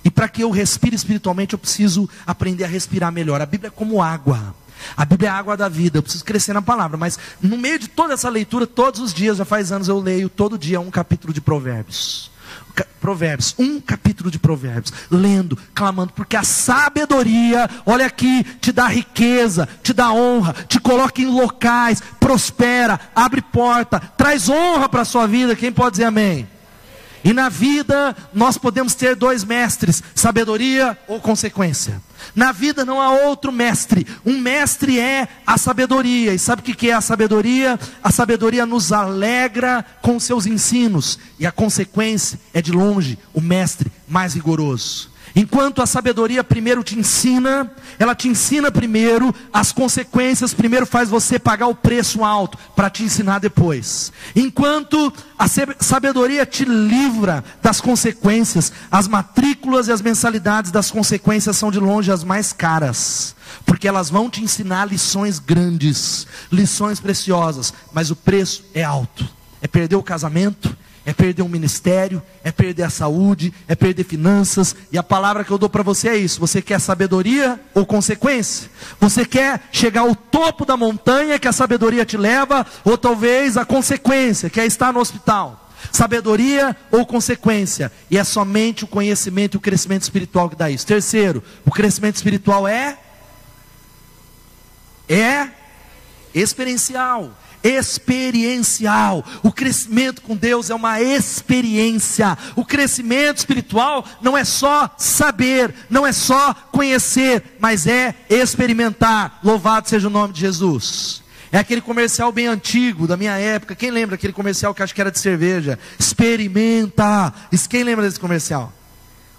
E para que eu respire espiritualmente, eu preciso aprender a respirar melhor. A Bíblia é como água. A Bíblia é a água da vida, eu preciso crescer na palavra, mas no meio de toda essa leitura, todos os dias, já faz anos eu leio todo dia um capítulo de Provérbios. Provérbios, um capítulo de Provérbios, lendo, clamando, porque a sabedoria, olha aqui, te dá riqueza, te dá honra, te coloca em locais, prospera, abre porta, traz honra para a sua vida. Quem pode dizer amém? E na vida nós podemos ter dois mestres: sabedoria ou consequência. Na vida não há outro mestre. Um mestre é a sabedoria. E sabe o que é a sabedoria? A sabedoria nos alegra com seus ensinos. E a consequência é de longe o mestre mais rigoroso. Enquanto a sabedoria primeiro te ensina, ela te ensina primeiro, as consequências primeiro faz você pagar o preço alto para te ensinar depois. Enquanto a sabedoria te livra das consequências, as matrículas e as mensalidades das consequências são de longe as mais caras, porque elas vão te ensinar lições grandes, lições preciosas, mas o preço é alto. É perder o casamento, é perder um ministério, é perder a saúde, é perder finanças. E a palavra que eu dou para você é isso: você quer sabedoria ou consequência? Você quer chegar ao topo da montanha que a sabedoria te leva, ou talvez a consequência, que é estar no hospital? Sabedoria ou consequência? E é somente o conhecimento e o crescimento espiritual que dá isso. Terceiro, o crescimento espiritual é é experiencial experiencial. O crescimento com Deus é uma experiência. O crescimento espiritual não é só saber, não é só conhecer, mas é experimentar. Louvado seja o nome de Jesus. É aquele comercial bem antigo, da minha época. Quem lembra aquele comercial que acho que era de cerveja? Experimenta. Quem lembra desse comercial?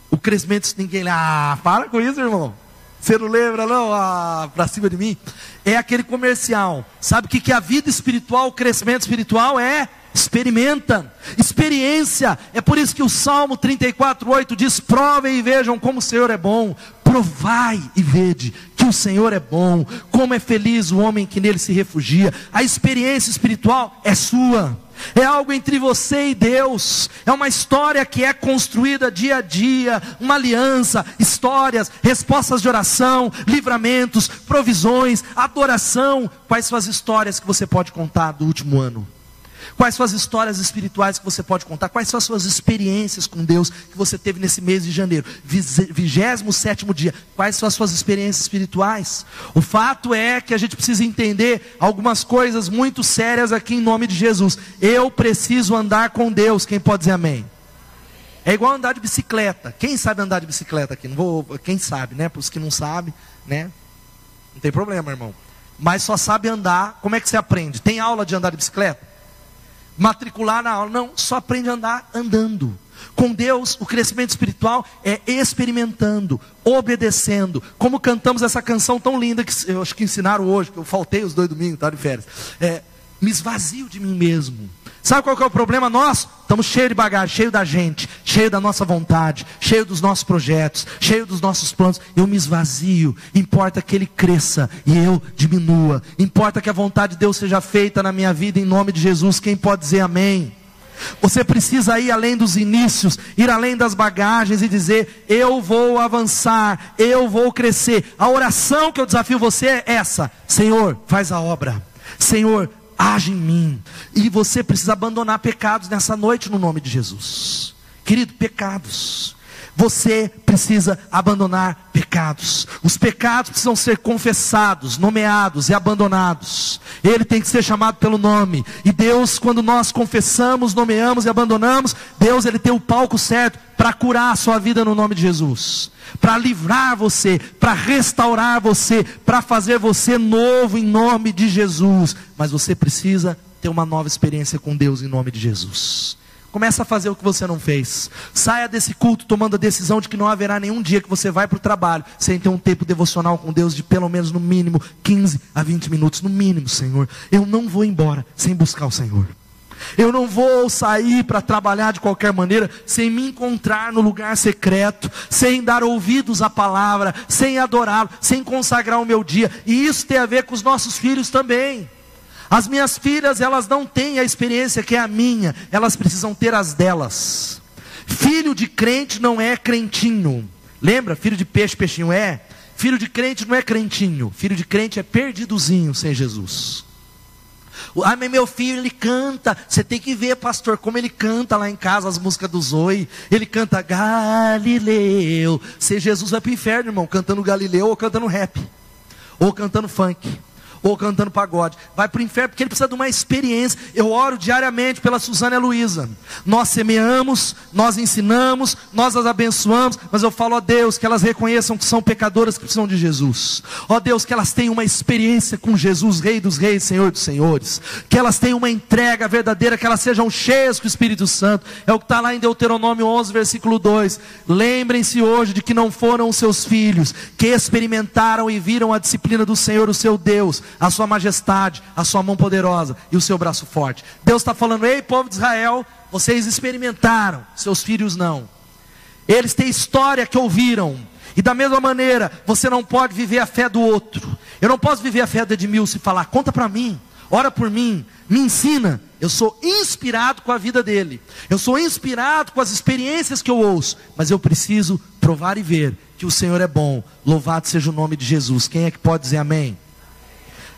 O crescimento, ninguém. Ah, para com isso, irmão. Você não lembra, não? Ah, para cima de mim. É aquele comercial. Sabe o que, que a vida espiritual, o crescimento espiritual é? Experimenta, experiência. É por isso que o Salmo 34,8 diz: provem e vejam como o Senhor é bom. Provai e vede que o Senhor é bom. Como é feliz o homem que nele se refugia. A experiência espiritual é sua é algo entre você e Deus, é uma história que é construída dia a dia, uma aliança, histórias, respostas de oração, livramentos, provisões, adoração. Quais são as histórias que você pode contar do último ano? Quais são as histórias espirituais que você pode contar? Quais são as suas experiências com Deus que você teve nesse mês de janeiro? 27 dia. Quais são as suas experiências espirituais? O fato é que a gente precisa entender algumas coisas muito sérias aqui em nome de Jesus. Eu preciso andar com Deus. Quem pode dizer amém? É igual andar de bicicleta. Quem sabe andar de bicicleta aqui? Não vou, quem sabe, né? Para os que não sabem, né? Não tem problema, irmão. Mas só sabe andar. Como é que você aprende? Tem aula de andar de bicicleta? Matricular na aula? Não, só aprende a andar andando. Com Deus, o crescimento espiritual é experimentando, obedecendo. Como cantamos essa canção tão linda que eu acho que ensinaram hoje, que eu faltei os dois domingos, tá de férias. É, me esvazio de mim mesmo. Sabe qual é o problema nosso? Estamos cheios de bagagem, cheio da gente, cheio da nossa vontade, cheio dos nossos projetos, cheio dos nossos planos. Eu me esvazio. Importa que ele cresça e eu diminua. Importa que a vontade de Deus seja feita na minha vida em nome de Jesus. Quem pode dizer amém? Você precisa ir além dos inícios, ir além das bagagens e dizer: Eu vou avançar, eu vou crescer. A oração que eu desafio você é essa: Senhor, faz a obra. Senhor, age em mim. E você precisa abandonar pecados nessa noite no nome de Jesus. Querido, pecados. Você precisa abandonar pecados. Os pecados precisam ser confessados, nomeados e abandonados. Ele tem que ser chamado pelo nome. E Deus, quando nós confessamos, nomeamos e abandonamos, Deus ele tem o palco certo para curar a sua vida no nome de Jesus. Para livrar você, para restaurar você, para fazer você novo em nome de Jesus. Mas você precisa ter uma nova experiência com Deus em nome de Jesus. Começa a fazer o que você não fez. Saia desse culto tomando a decisão de que não haverá nenhum dia que você vai para o trabalho sem ter um tempo devocional com Deus de pelo menos no mínimo 15 a 20 minutos. No mínimo, Senhor. Eu não vou embora sem buscar o Senhor. Eu não vou sair para trabalhar de qualquer maneira sem me encontrar no lugar secreto, sem dar ouvidos à palavra, sem adorá-lo, sem consagrar o meu dia. E isso tem a ver com os nossos filhos também. As minhas filhas, elas não têm a experiência que é a minha, elas precisam ter as delas. Filho de crente não é crentinho. Lembra? Filho de peixe, peixinho é. Filho de crente não é crentinho. Filho de crente é perdidozinho sem Jesus. Ah, meu filho, ele canta. Você tem que ver, pastor, como ele canta lá em casa as músicas do Zoe. Ele canta Galileu. Se Jesus vai para o inferno, irmão, cantando Galileu ou cantando rap. Ou cantando funk ou cantando pagode. Vai para o inferno porque ele precisa de uma experiência. Eu oro diariamente pela Suzana e Luísa. Nós semeamos, nós ensinamos, nós as abençoamos, mas eu falo, ó Deus, que elas reconheçam que são pecadoras que precisam de Jesus. Ó Deus, que elas tenham uma experiência com Jesus, Rei dos Reis, Senhor dos Senhores. Que elas tenham uma entrega verdadeira, que elas sejam cheias com o Espírito Santo. É o que está lá em Deuteronômio 11, versículo 2. Lembrem-se hoje de que não foram os seus filhos que experimentaram e viram a disciplina do Senhor, o seu Deus a sua majestade, a sua mão poderosa e o seu braço forte. Deus está falando: ei, povo de Israel, vocês experimentaram, seus filhos não. Eles têm história que ouviram. E da mesma maneira, você não pode viver a fé do outro. Eu não posso viver a fé do Edmilson e falar, conta para mim, ora por mim, me ensina. Eu sou inspirado com a vida dele. Eu sou inspirado com as experiências que eu ouço. Mas eu preciso provar e ver que o Senhor é bom. Louvado seja o nome de Jesus. Quem é que pode dizer amém?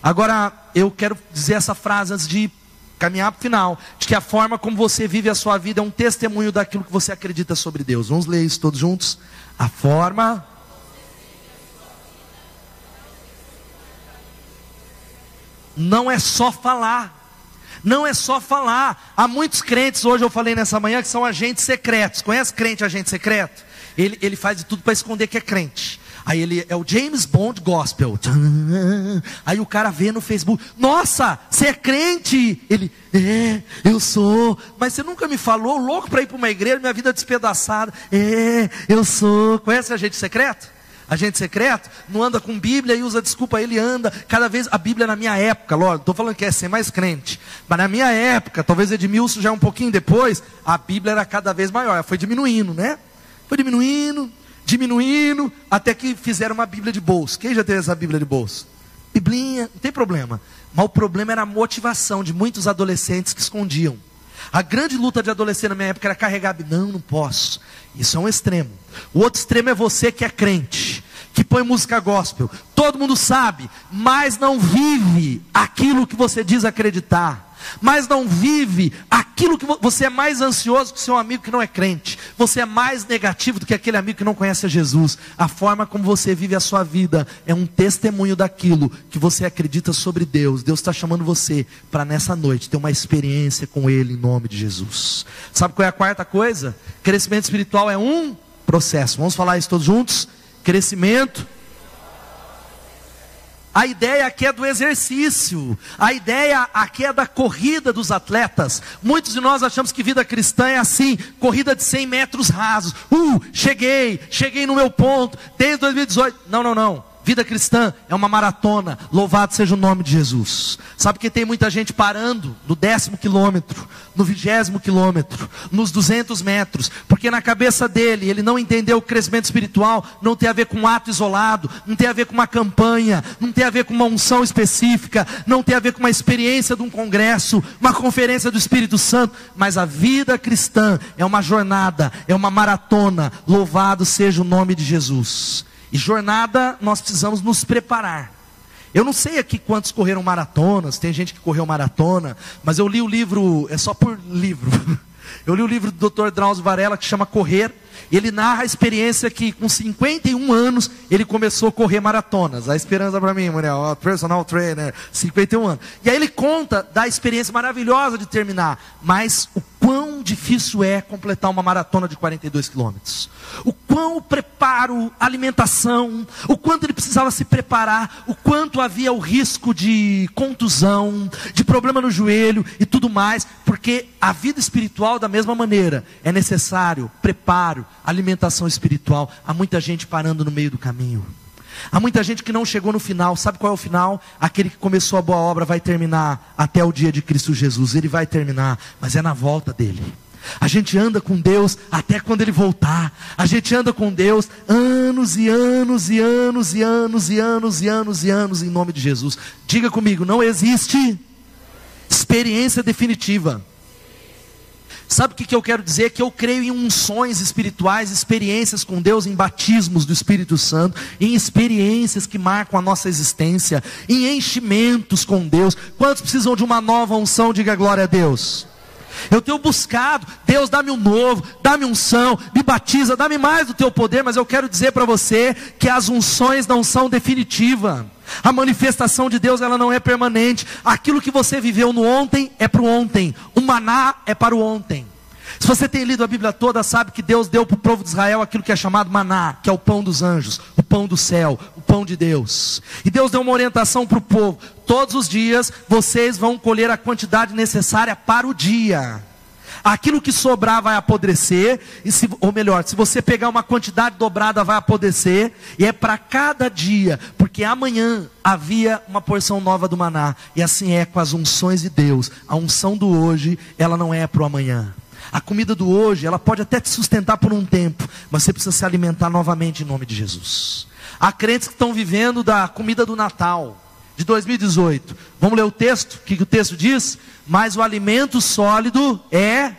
Agora, eu quero dizer essa frase antes de caminhar para o final, de que a forma como você vive a sua vida é um testemunho daquilo que você acredita sobre Deus. Vamos ler isso todos juntos? A forma. Não é só falar. Não é só falar. Há muitos crentes, hoje eu falei nessa manhã, que são agentes secretos. Conhece crente agente secreto? Ele, ele faz de tudo para esconder que é crente. Aí ele é o James Bond Gospel. Aí o cara vê no Facebook: Nossa, você é crente? Ele, é, eu sou. Mas você nunca me falou, louco para ir para uma igreja, minha vida despedaçada. É, eu sou. Conhece agente secreto? Agente secreto não anda com Bíblia e usa desculpa, ele anda. Cada vez a Bíblia na minha época, lógico, estou falando que é ser mais crente. Mas na minha época, talvez Edmilson já um pouquinho depois, a Bíblia era cada vez maior. Foi diminuindo, né? Foi diminuindo, diminuindo, até que fizeram uma Bíblia de bolso. Quem já teve essa Bíblia de bolso? Biblinha, não tem problema. Mas o problema era a motivação de muitos adolescentes que escondiam. A grande luta de adolescente na minha época era carregar. Não, não posso. Isso é um extremo. O outro extremo é você que é crente, que põe música gospel. Todo mundo sabe, mas não vive aquilo que você diz acreditar. Mas não vive aquilo que você é mais ansioso que seu amigo que não é crente. Você é mais negativo do que aquele amigo que não conhece a Jesus. A forma como você vive a sua vida é um testemunho daquilo que você acredita sobre Deus. Deus está chamando você para nessa noite ter uma experiência com Ele em nome de Jesus. Sabe qual é a quarta coisa? Crescimento espiritual é um processo. Vamos falar isso todos juntos? Crescimento a ideia aqui é do exercício, a ideia aqui é da corrida dos atletas. Muitos de nós achamos que vida cristã é assim: corrida de 100 metros rasos. Uh, cheguei, cheguei no meu ponto, desde 2018. Não, não, não. Vida cristã é uma maratona, louvado seja o nome de Jesus. Sabe que tem muita gente parando no décimo quilômetro, no vigésimo quilômetro, nos duzentos metros, porque na cabeça dele ele não entendeu o crescimento espiritual, não tem a ver com um ato isolado, não tem a ver com uma campanha, não tem a ver com uma unção específica, não tem a ver com uma experiência de um congresso, uma conferência do Espírito Santo, mas a vida cristã é uma jornada, é uma maratona, louvado seja o nome de Jesus. E jornada, nós precisamos nos preparar. Eu não sei aqui quantos correram maratonas, tem gente que correu maratona, mas eu li o livro, é só por livro. Eu li o livro do Dr. Drauzio Varela que chama Correr. Ele narra a experiência que com 51 anos ele começou a correr maratonas. A esperança para mim, Muriel, personal trainer, 51 anos. E aí ele conta da experiência maravilhosa de terminar, mas o quão difícil é completar uma maratona de 42 quilômetros. O quão preparo, alimentação, o quanto ele precisava se preparar, o quanto havia o risco de contusão, de problema no joelho e tudo mais, porque a vida espiritual, da mesma maneira, é necessário preparo, alimentação espiritual. Há muita gente parando no meio do caminho. Há muita gente que não chegou no final. Sabe qual é o final? Aquele que começou a boa obra vai terminar até o dia de Cristo Jesus. Ele vai terminar, mas é na volta dele. A gente anda com Deus até quando Ele voltar. A gente anda com Deus anos e anos e anos e anos e anos e anos e anos em nome de Jesus. Diga comigo, não existe experiência definitiva. Sabe o que, eu quero dizer? Que eu creio em unções espirituais, experiências com Deus, em batismos do Espírito Santo, em experiências que marcam a nossa existência, em enchimentos com Deus. Quantos precisam de uma nova unção? Diga glória a Deus. Eu tenho buscado, Deus, dá-me um novo, dá-me unção, me batiza, dá-me mais do teu poder, mas eu quero dizer para você que as unções não são definitivas. A manifestação de Deus ela não é permanente. Aquilo que você viveu no ontem é para o ontem. O maná é para o ontem. Se você tem lido a Bíblia toda, sabe que Deus deu para o povo de Israel aquilo que é chamado maná, que é o pão dos anjos, o pão do céu, o pão de Deus. E Deus deu uma orientação para o povo: todos os dias vocês vão colher a quantidade necessária para o dia. Aquilo que sobrar vai apodrecer, e se, ou melhor, se você pegar uma quantidade dobrada, vai apodrecer, e é para cada dia, porque amanhã havia uma porção nova do maná, e assim é com as unções de Deus. A unção do hoje, ela não é para o amanhã. A comida do hoje, ela pode até te sustentar por um tempo, mas você precisa se alimentar novamente em nome de Jesus. Há crentes que estão vivendo da comida do Natal de 2018. Vamos ler o texto? O que, que o texto diz? Mas o alimento sólido é.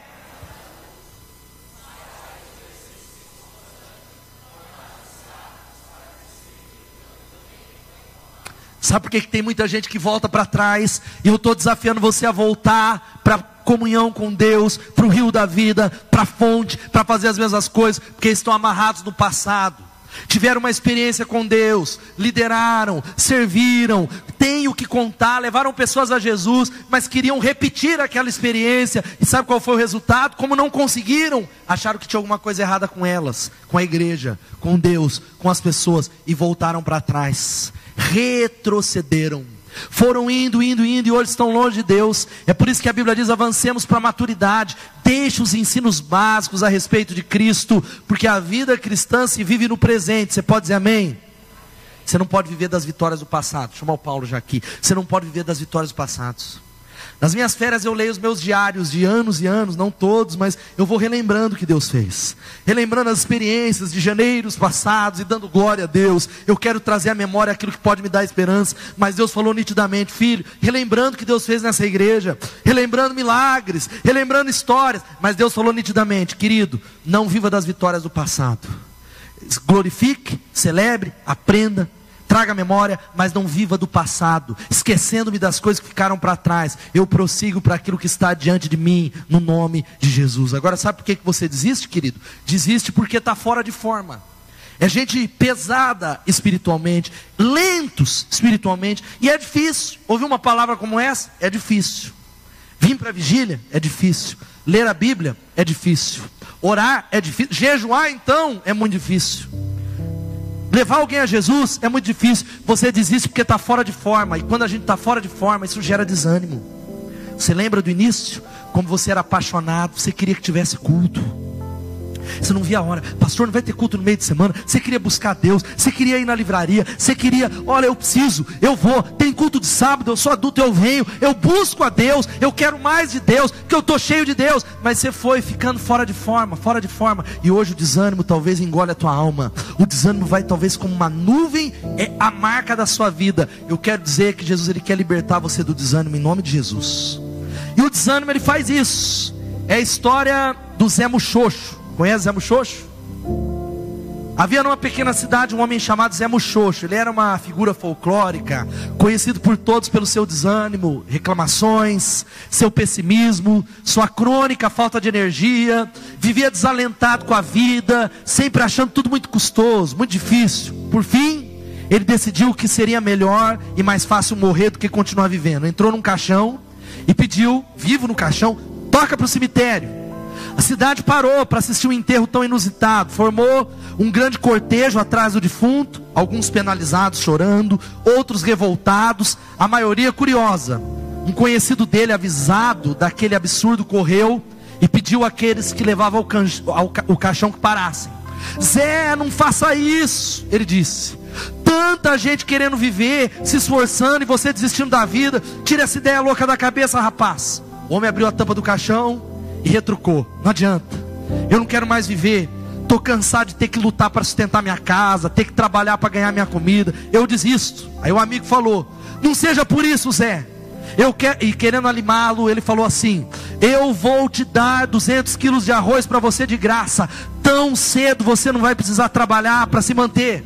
Sabe por que, que tem muita gente que volta para trás? E eu estou desafiando você a voltar para comunhão com Deus, para o rio da vida, para a fonte, para fazer as mesmas coisas, porque estão amarrados no passado tiveram uma experiência com Deus, lideraram, serviram, têm o que contar, levaram pessoas a Jesus, mas queriam repetir aquela experiência, e sabe qual foi o resultado? Como não conseguiram, acharam que tinha alguma coisa errada com elas, com a igreja, com Deus, com as pessoas, e voltaram para trás, retrocederam. Foram indo, indo, indo e hoje estão longe de Deus. É por isso que a Bíblia diz: avancemos para a maturidade. Deixe os ensinos básicos a respeito de Cristo, porque a vida cristã se vive no presente. Você pode dizer amém? Você não pode viver das vitórias do passado. Chamar o Paulo já aqui. Você não pode viver das vitórias do passado. Nas minhas férias eu leio os meus diários de anos e anos, não todos, mas eu vou relembrando o que Deus fez. Relembrando as experiências de janeiros passados e dando glória a Deus. Eu quero trazer à memória aquilo que pode me dar esperança, mas Deus falou nitidamente, filho, relembrando o que Deus fez nessa igreja, relembrando milagres, relembrando histórias, mas Deus falou nitidamente, querido, não viva das vitórias do passado. Glorifique, celebre, aprenda, traga memória, mas não viva do passado, esquecendo-me das coisas que ficaram para trás. Eu prossigo para aquilo que está diante de mim, no nome de Jesus. Agora, sabe por que você desiste, querido? Desiste porque está fora de forma. É gente pesada espiritualmente, lentos espiritualmente, e é difícil. Ouvir uma palavra como essa é difícil. Vir para a vigília é difícil. Ler a Bíblia é difícil. Orar é difícil. Jejuar, então, é muito difícil. Levar alguém a Jesus é muito difícil. Você desiste porque está fora de forma. E quando a gente está fora de forma, isso gera desânimo. Você lembra do início? Como você era apaixonado, você queria que tivesse culto. Você não via a hora, pastor, não vai ter culto no meio de semana. Você queria buscar Deus, você queria ir na livraria, você queria, olha, eu preciso, eu vou. Tem culto de sábado, eu sou adulto, eu venho, eu busco a Deus, eu quero mais de Deus, porque eu estou cheio de Deus. Mas você foi ficando fora de forma, fora de forma, e hoje o desânimo talvez engole a tua alma. O desânimo vai talvez como uma nuvem, é a marca da sua vida. Eu quero dizer que Jesus ele quer libertar você do desânimo em nome de Jesus. E o desânimo ele faz isso. É a história do Zé Muxoxo. Conhece Zé Muxoxo? Havia numa pequena cidade um homem chamado Zé Muxoxo. Ele era uma figura folclórica, conhecido por todos pelo seu desânimo, reclamações, seu pessimismo, sua crônica falta de energia. Vivia desalentado com a vida, sempre achando tudo muito custoso, muito difícil. Por fim, ele decidiu que seria melhor e mais fácil morrer do que continuar vivendo. Entrou num caixão e pediu, vivo no caixão, toca para o cemitério. A cidade parou para assistir um enterro tão inusitado. Formou um grande cortejo atrás do defunto, alguns penalizados chorando, outros revoltados, a maioria curiosa. Um conhecido dele, avisado daquele absurdo, correu e pediu àqueles que levavam o, can... o caixão que parassem. Zé, não faça isso, ele disse. Tanta gente querendo viver, se esforçando e você desistindo da vida. Tira essa ideia louca da cabeça, rapaz. O homem abriu a tampa do caixão, e retrucou: Não adianta, eu não quero mais viver. Estou cansado de ter que lutar para sustentar minha casa, ter que trabalhar para ganhar minha comida. Eu desisto. Aí o amigo falou: Não seja por isso, Zé. Eu quer, e querendo animá-lo, ele falou assim: Eu vou te dar 200 quilos de arroz para você de graça. Tão cedo você não vai precisar trabalhar para se manter.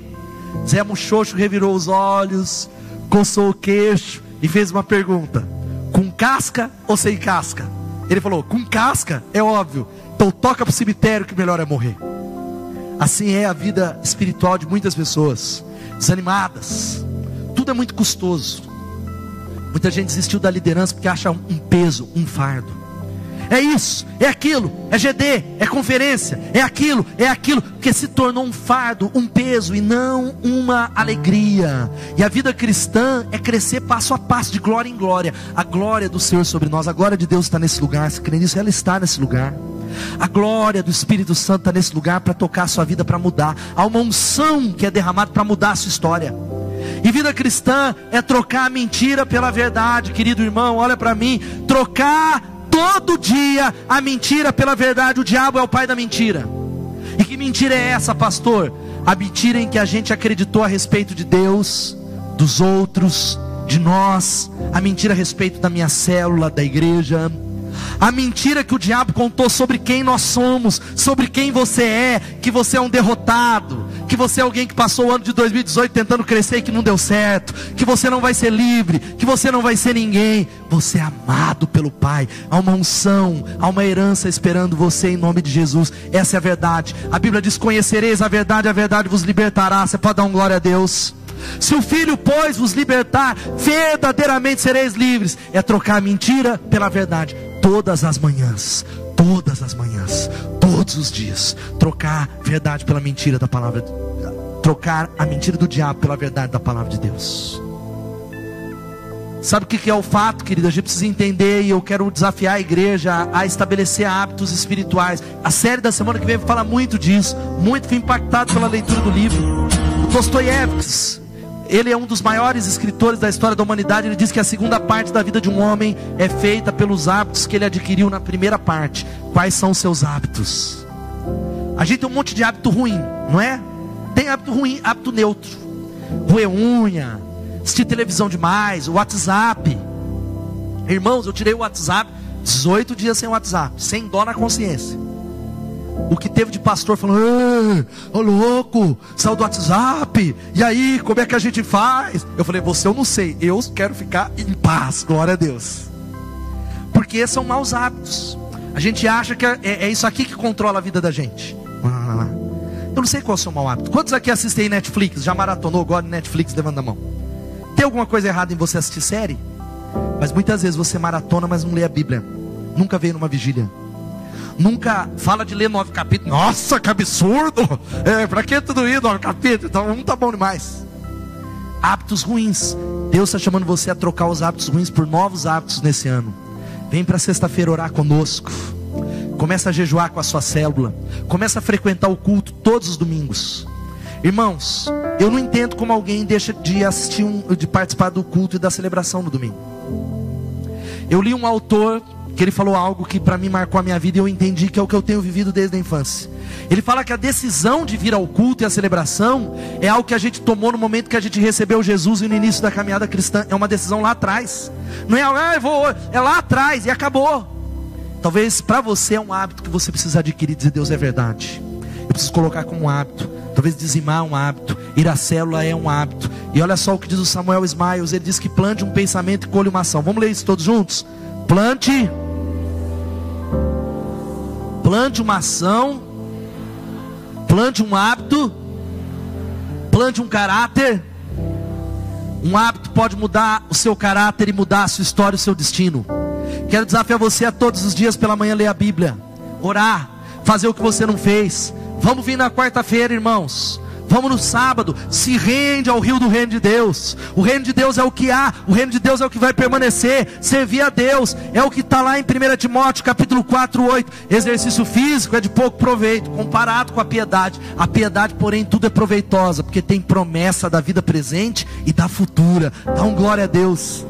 Zé Muxoxo revirou os olhos, coçou o queixo e fez uma pergunta: Com casca ou sem casca? Ele falou: com casca, é óbvio. Então toca para o cemitério que melhor é morrer. Assim é a vida espiritual de muitas pessoas, desanimadas. Tudo é muito custoso. Muita gente desistiu da liderança porque acha um peso, um fardo é isso, é aquilo, é GD, é conferência, é aquilo, é aquilo, que se tornou um fardo, um peso e não uma alegria. E a vida cristã é crescer passo a passo, de glória em glória. A glória do Senhor sobre nós, a glória de Deus está nesse lugar, se crê nisso, ela está nesse lugar. A glória do Espírito Santo está nesse lugar para tocar a sua vida, para mudar. Há uma unção que é derramada para mudar a sua história. E vida cristã é trocar a mentira pela verdade, querido irmão, olha para mim, trocar todo dia a mentira pela verdade. O diabo é o pai da mentira. E que mentira é essa, pastor? A mentira em que a gente acreditou a respeito de Deus, dos outros, de nós, a mentira a respeito da minha célula, da igreja, a mentira que o diabo contou sobre quem nós somos, sobre quem você é, que você é um derrotado, que você é alguém que passou o ano de 2018 tentando crescer e que não deu certo, que você não vai ser livre, que você não vai ser ninguém. Você é amado pelo Pai, há uma unção, há uma herança esperando você em nome de Jesus. Essa é a verdade. A Bíblia diz: Conhecereis a verdade, a verdade vos libertará. Você pode dar um glória a Deus. Se o Filho, pois, vos libertar, verdadeiramente sereis livres. É trocar a mentira pela verdade todas as manhãs, todas as manhãs, todos os dias, trocar verdade pela mentira da palavra, trocar a mentira do diabo pela verdade da palavra de Deus. Sabe o que é o fato, querido? A gente precisa entender e eu quero desafiar a igreja a estabelecer hábitos espirituais. A série da semana que vem fala muito disso. Muito fui impactado pela leitura do livro. Dostoiévski, ele é um dos maiores escritores da história da humanidade. Ele diz que a segunda parte da vida de um homem é feita pelos hábitos que ele adquiriu na primeira parte. Quais são os seus hábitos? A gente tem um monte de hábito ruim, não é? Tem hábito ruim, hábito neutro. Roer unha, assistir televisão demais, WhatsApp. Irmãos, eu tirei o WhatsApp 18 dias sem WhatsApp, sem dó na consciência. O que teve de pastor falando, ô louco, saiu do WhatsApp, e aí, como é que a gente faz? Eu falei, você eu não sei, eu quero ficar em paz, glória a Deus. Porque são maus hábitos. A gente acha que é, é isso aqui que controla a vida da gente. Eu não sei qual é o seu mau hábito. Quantos aqui assistem Netflix? Já maratonou, de Netflix? Levanta a mão. Tem alguma coisa errada em você assistir série? Mas muitas vezes você maratona, mas não lê a Bíblia. Nunca veio numa vigília. Nunca fala de ler nove capítulos. Nossa, que absurdo! É, para que tudo isso, nove capítulos? Então um tá bom demais. Hábitos ruins. Deus está chamando você a trocar os hábitos ruins por novos hábitos nesse ano. Vem para sexta-feira orar conosco. Começa a jejuar com a sua célula. Começa a frequentar o culto todos os domingos. Irmãos, eu não entendo como alguém deixa de assistir um, de participar do culto e da celebração no domingo. Eu li um autor que ele falou algo que para mim marcou a minha vida e eu entendi que é o que eu tenho vivido desde a infância. Ele fala que a decisão de vir ao culto e à celebração é algo que a gente tomou no momento que a gente recebeu Jesus e no início da caminhada cristã. É uma decisão lá atrás. Não é, ah, vou, é lá atrás e acabou. Talvez para você é um hábito que você precisa adquirir, dizer Deus é verdade. Eu preciso colocar como um hábito. Talvez dizimar é um hábito, ir à célula é um hábito. E olha só o que diz o Samuel Smiles, ele diz que plante um pensamento e colhe uma ação. Vamos ler isso todos juntos? Plante plante uma ação, plante um hábito, plante um caráter. Um hábito pode mudar o seu caráter e mudar a sua história, o seu destino. Quero desafiar você a todos os dias pela manhã ler a Bíblia, orar, fazer o que você não fez. Vamos vir na quarta-feira, irmãos. Vamos no sábado, se rende ao rio do reino de Deus. O reino de Deus é o que há, o reino de Deus é o que vai permanecer. Servir a Deus é o que está lá em 1 Timóteo capítulo 4, 8. Exercício físico é de pouco proveito, comparado com a piedade. A piedade, porém, tudo é proveitosa, porque tem promessa da vida presente e da futura. Dá um glória a Deus.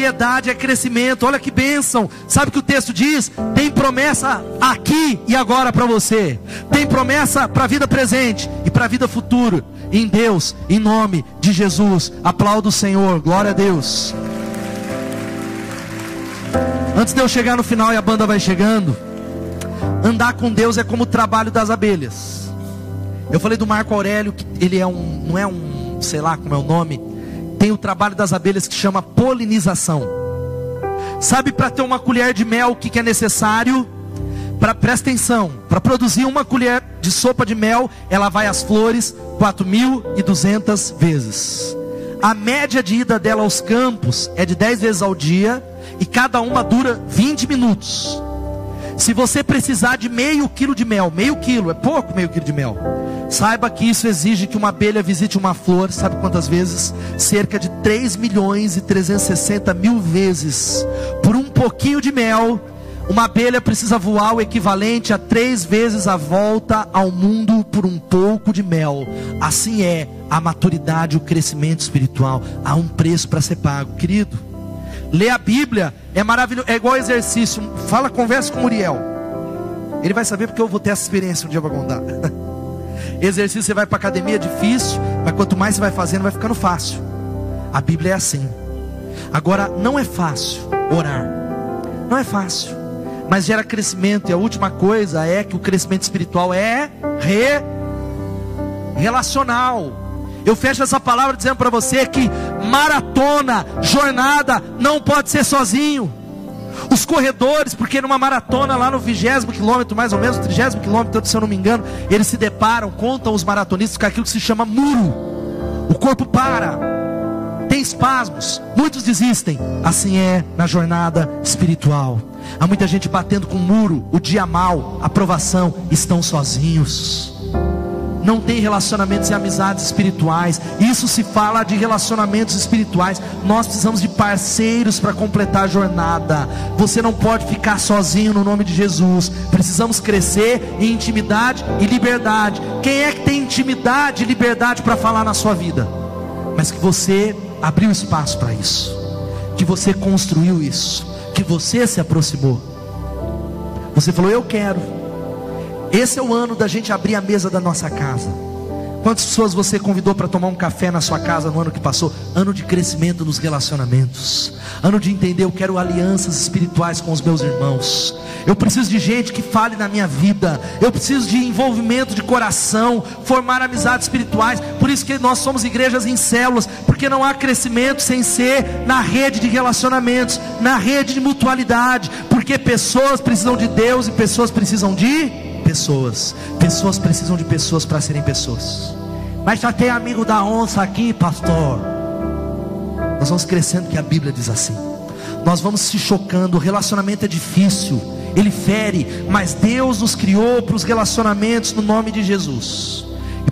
Piedade é crescimento. Olha que bênção. Sabe o que o texto diz? Tem promessa aqui e agora para você. Tem promessa para a vida presente e para a vida futura. Em Deus, em nome de Jesus. Aplauda o Senhor. Glória a Deus. Antes de eu chegar no final e a banda vai chegando, andar com Deus é como o trabalho das abelhas. Eu falei do Marco Aurélio que ele é um, não é um, sei lá como é o nome, tem o trabalho das abelhas que chama polinização. Sabe para ter uma colher de mel o que, que é necessário? Pra, presta atenção, para produzir uma colher de sopa de mel, ela vai às flores 4.200 vezes. A média de ida dela aos campos é de 10 vezes ao dia e cada uma dura 20 minutos. Se você precisar de meio quilo de mel, meio quilo, é pouco meio quilo de mel. Saiba que isso exige que uma abelha visite uma flor, sabe quantas vezes? Cerca de 3 milhões e 360 mil vezes. Por um pouquinho de mel, uma abelha precisa voar o equivalente a três vezes a volta ao mundo por um pouco de mel. Assim é a maturidade, o crescimento espiritual. Há um preço para ser pago, querido. Ler a Bíblia é maravilhoso, é igual exercício. Fala, conversa com Muriel. Ele vai saber porque eu vou ter essa experiência um dia para contar. exercício você vai para academia é difícil, mas quanto mais você vai fazendo, vai ficando fácil. A Bíblia é assim. Agora não é fácil orar. Não é fácil. Mas gera crescimento e a última coisa é que o crescimento espiritual é re relacional. Eu fecho essa palavra dizendo para você que maratona, jornada, não pode ser sozinho. Os corredores, porque numa maratona lá no vigésimo quilômetro, mais ou menos, trigésimo quilômetro, se eu não me engano, eles se deparam, contam os maratonistas com aquilo que se chama muro. O corpo para, tem espasmos, muitos desistem. Assim é na jornada espiritual. Há muita gente batendo com o muro, o dia mal, a provação, estão sozinhos não tem relacionamentos e amizades espirituais. Isso se fala de relacionamentos espirituais. Nós precisamos de parceiros para completar a jornada. Você não pode ficar sozinho no nome de Jesus. Precisamos crescer em intimidade e liberdade. Quem é que tem intimidade e liberdade para falar na sua vida? Mas que você abriu espaço para isso. Que você construiu isso. Que você se aproximou. Você falou: Eu quero. Esse é o ano da gente abrir a mesa da nossa casa. Quantas pessoas você convidou para tomar um café na sua casa no ano que passou? Ano de crescimento nos relacionamentos. Ano de entender, eu quero alianças espirituais com os meus irmãos. Eu preciso de gente que fale na minha vida. Eu preciso de envolvimento de coração, formar amizades espirituais. Por isso que nós somos igrejas em células, porque não há crescimento sem ser na rede de relacionamentos, na rede de mutualidade, porque pessoas precisam de Deus e pessoas precisam de pessoas. Pessoas precisam de pessoas para serem pessoas. Mas já tem amigo da onça aqui, pastor. Nós vamos crescendo que a Bíblia diz assim. Nós vamos se chocando, o relacionamento é difícil, ele fere, mas Deus nos criou para os relacionamentos no nome de Jesus.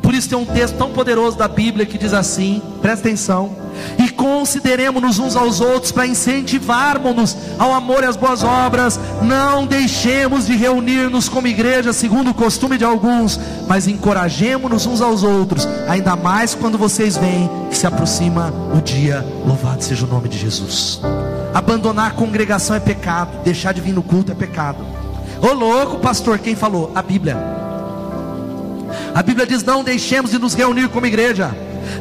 Por isso tem um texto tão poderoso da Bíblia que diz assim: presta atenção e consideremos-nos uns aos outros para incentivarmos-nos ao amor e às boas obras. Não deixemos de reunir-nos como igreja, segundo o costume de alguns, mas encorajemos-nos uns aos outros, ainda mais quando vocês veem que se aproxima o dia. Louvado seja o nome de Jesus. Abandonar a congregação é pecado, deixar de vir no culto é pecado. Ô louco, pastor, quem falou? A Bíblia. A Bíblia diz: não deixemos de nos reunir como igreja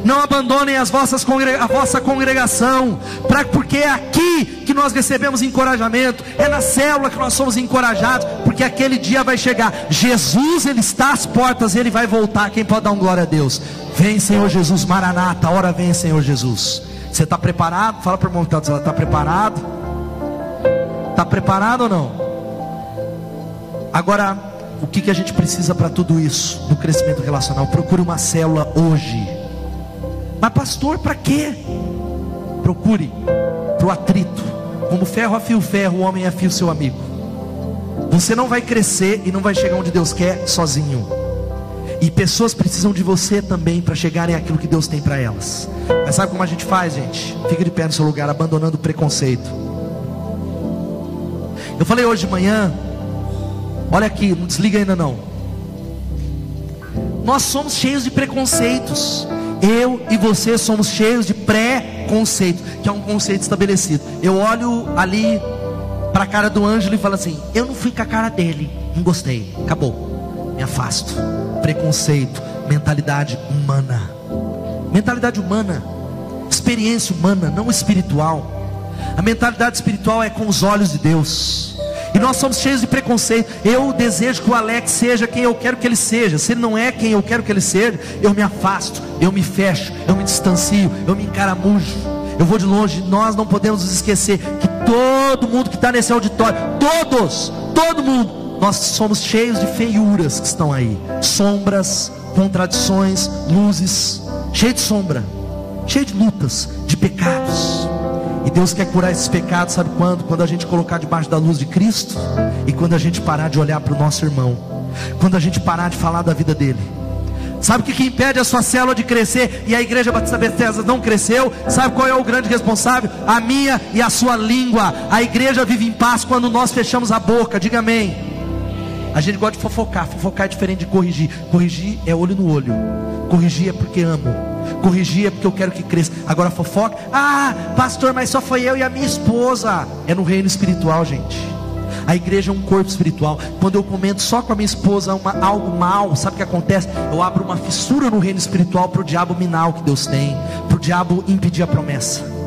não abandonem as vossas a vossa congregação, pra, porque é aqui que nós recebemos encorajamento, é na célula que nós somos encorajados, porque aquele dia vai chegar. Jesus, Ele está às portas, Ele vai voltar. Quem pode dar um glória a Deus? Vem, Senhor Jesus, Maranata, hora vem, Senhor Jesus. Você está preparado? Fala para o irmão que está está preparado? Está preparado ou não? Agora, o que, que a gente precisa para tudo isso? No crescimento relacional. Procure uma célula hoje mas pastor, para quê? Procure para o atrito. Como ferro afia o ferro, o homem afia o seu amigo. Você não vai crescer e não vai chegar onde Deus quer sozinho. E pessoas precisam de você também para chegarem àquilo que Deus tem para elas. Mas sabe como a gente faz, gente? Fica de pé no seu lugar, abandonando o preconceito. Eu falei hoje de manhã, olha aqui, não desliga ainda não. Nós somos cheios de preconceitos. Eu e você somos cheios de pré-conceito, que é um conceito estabelecido. Eu olho ali para a cara do Ângelo e falo assim: Eu não fui com a cara dele, não gostei, acabou, me afasto. Preconceito, mentalidade humana, mentalidade humana, experiência humana, não espiritual. A mentalidade espiritual é com os olhos de Deus. E nós somos cheios de preconceito. Eu desejo que o Alex seja quem eu quero que ele seja. Se ele não é quem eu quero que ele seja, eu me afasto, eu me fecho, eu me distancio, eu me encaramujo. Eu vou de longe. Nós não podemos nos esquecer que todo mundo que está nesse auditório, todos, todo mundo, nós somos cheios de feiuras que estão aí, sombras, contradições, luzes, cheio de sombra, cheio de lutas, de pecados. E Deus quer curar esses pecados, sabe quando? Quando a gente colocar debaixo da luz de Cristo e quando a gente parar de olhar para o nosso irmão, quando a gente parar de falar da vida dele. Sabe o que, que impede a sua célula de crescer e a igreja Batista Bethesda não cresceu? Sabe qual é o grande responsável? A minha e a sua língua. A igreja vive em paz quando nós fechamos a boca. Diga amém. A gente gosta de fofocar. Fofocar é diferente de corrigir. Corrigir é olho no olho. Corrigir é porque amo corrigir é porque eu quero que cresça. Agora fofoca, ah, pastor, mas só foi eu e a minha esposa. É no reino espiritual, gente. A igreja é um corpo espiritual. Quando eu comento só com a minha esposa uma, algo mal, sabe o que acontece? Eu abro uma fissura no reino espiritual para o diabo minar o que Deus tem, para o diabo impedir a promessa.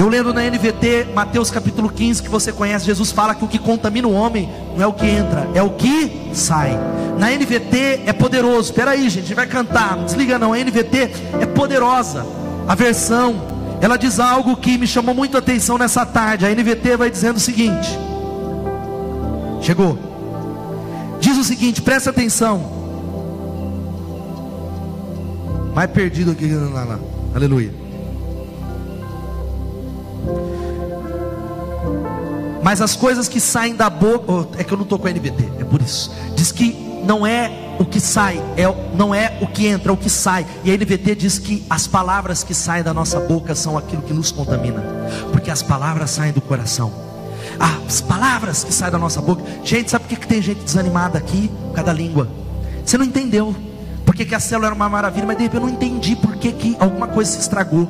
Eu lendo na NVT, Mateus capítulo 15, que você conhece, Jesus fala que o que contamina o homem não é o que entra, é o que sai. Na NVT é poderoso. Espera aí, gente, vai cantar. Não desliga não. A NVT é poderosa. A versão, ela diz algo que me chamou muito a atenção nessa tarde. A NVT vai dizendo o seguinte: Chegou. Diz o seguinte, presta atenção. Mais perdido aqui, lá. Aleluia. Mas as coisas que saem da boca, oh, é que eu não estou com a NVT, é por isso. Diz que não é o que sai, é, não é o que entra, é o que sai. E a NVT diz que as palavras que saem da nossa boca são aquilo que nos contamina, porque as palavras saem do coração. As palavras que saem da nossa boca. Gente, sabe por que, que tem gente desanimada aqui? Por causa da língua. Você não entendeu. Por que, a célula era uma maravilha, mas de repente eu não entendi por que, que alguma coisa se estragou.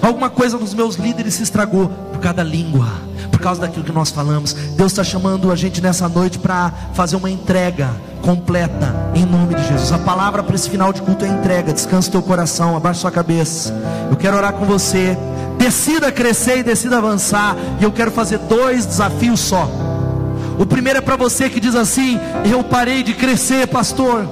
Alguma coisa dos meus líderes se estragou por causa da língua causa daquilo que nós falamos. Deus está chamando a gente nessa noite para fazer uma entrega completa, em nome de Jesus. A palavra para esse final de culto é entrega. Descansa teu coração, abaixa sua cabeça. Eu quero orar com você. Decida crescer e decida avançar. E eu quero fazer dois desafios só. O primeiro é para você que diz assim: Eu parei de crescer, pastor.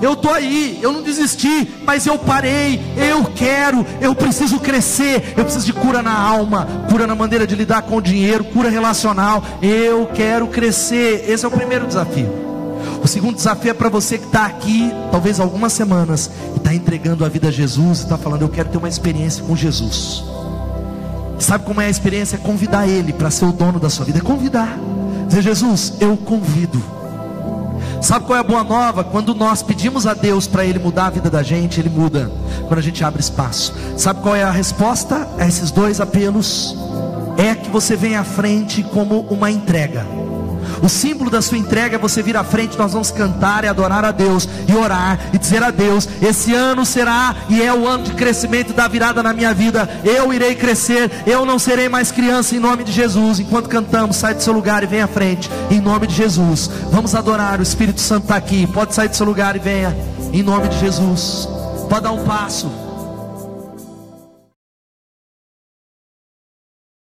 Eu estou aí, eu não desisti, mas eu parei, eu quero, eu preciso crescer, eu preciso de cura na alma, cura na maneira de lidar com o dinheiro, cura relacional. Eu quero crescer. Esse é o primeiro desafio. O segundo desafio é para você que está aqui, talvez algumas semanas, e está entregando a vida a Jesus, está falando, eu quero ter uma experiência com Jesus. Sabe como é a experiência? É convidar Ele para ser o dono da sua vida. É convidar. Dizer, Jesus, eu convido. Sabe qual é a boa nova? Quando nós pedimos a Deus para Ele mudar a vida da gente, Ele muda. Quando a gente abre espaço. Sabe qual é a resposta a esses dois apelos? É que você vem à frente como uma entrega. O símbolo da sua entrega é você vir à frente, nós vamos cantar e adorar a Deus, e orar e dizer a Deus: esse ano será e é o ano de crescimento da virada na minha vida. Eu irei crescer, eu não serei mais criança em nome de Jesus. Enquanto cantamos, sai do seu lugar e vem à frente, em nome de Jesus. Vamos adorar, o Espírito Santo está aqui. Pode sair do seu lugar e venha, em nome de Jesus. Pode dar um passo.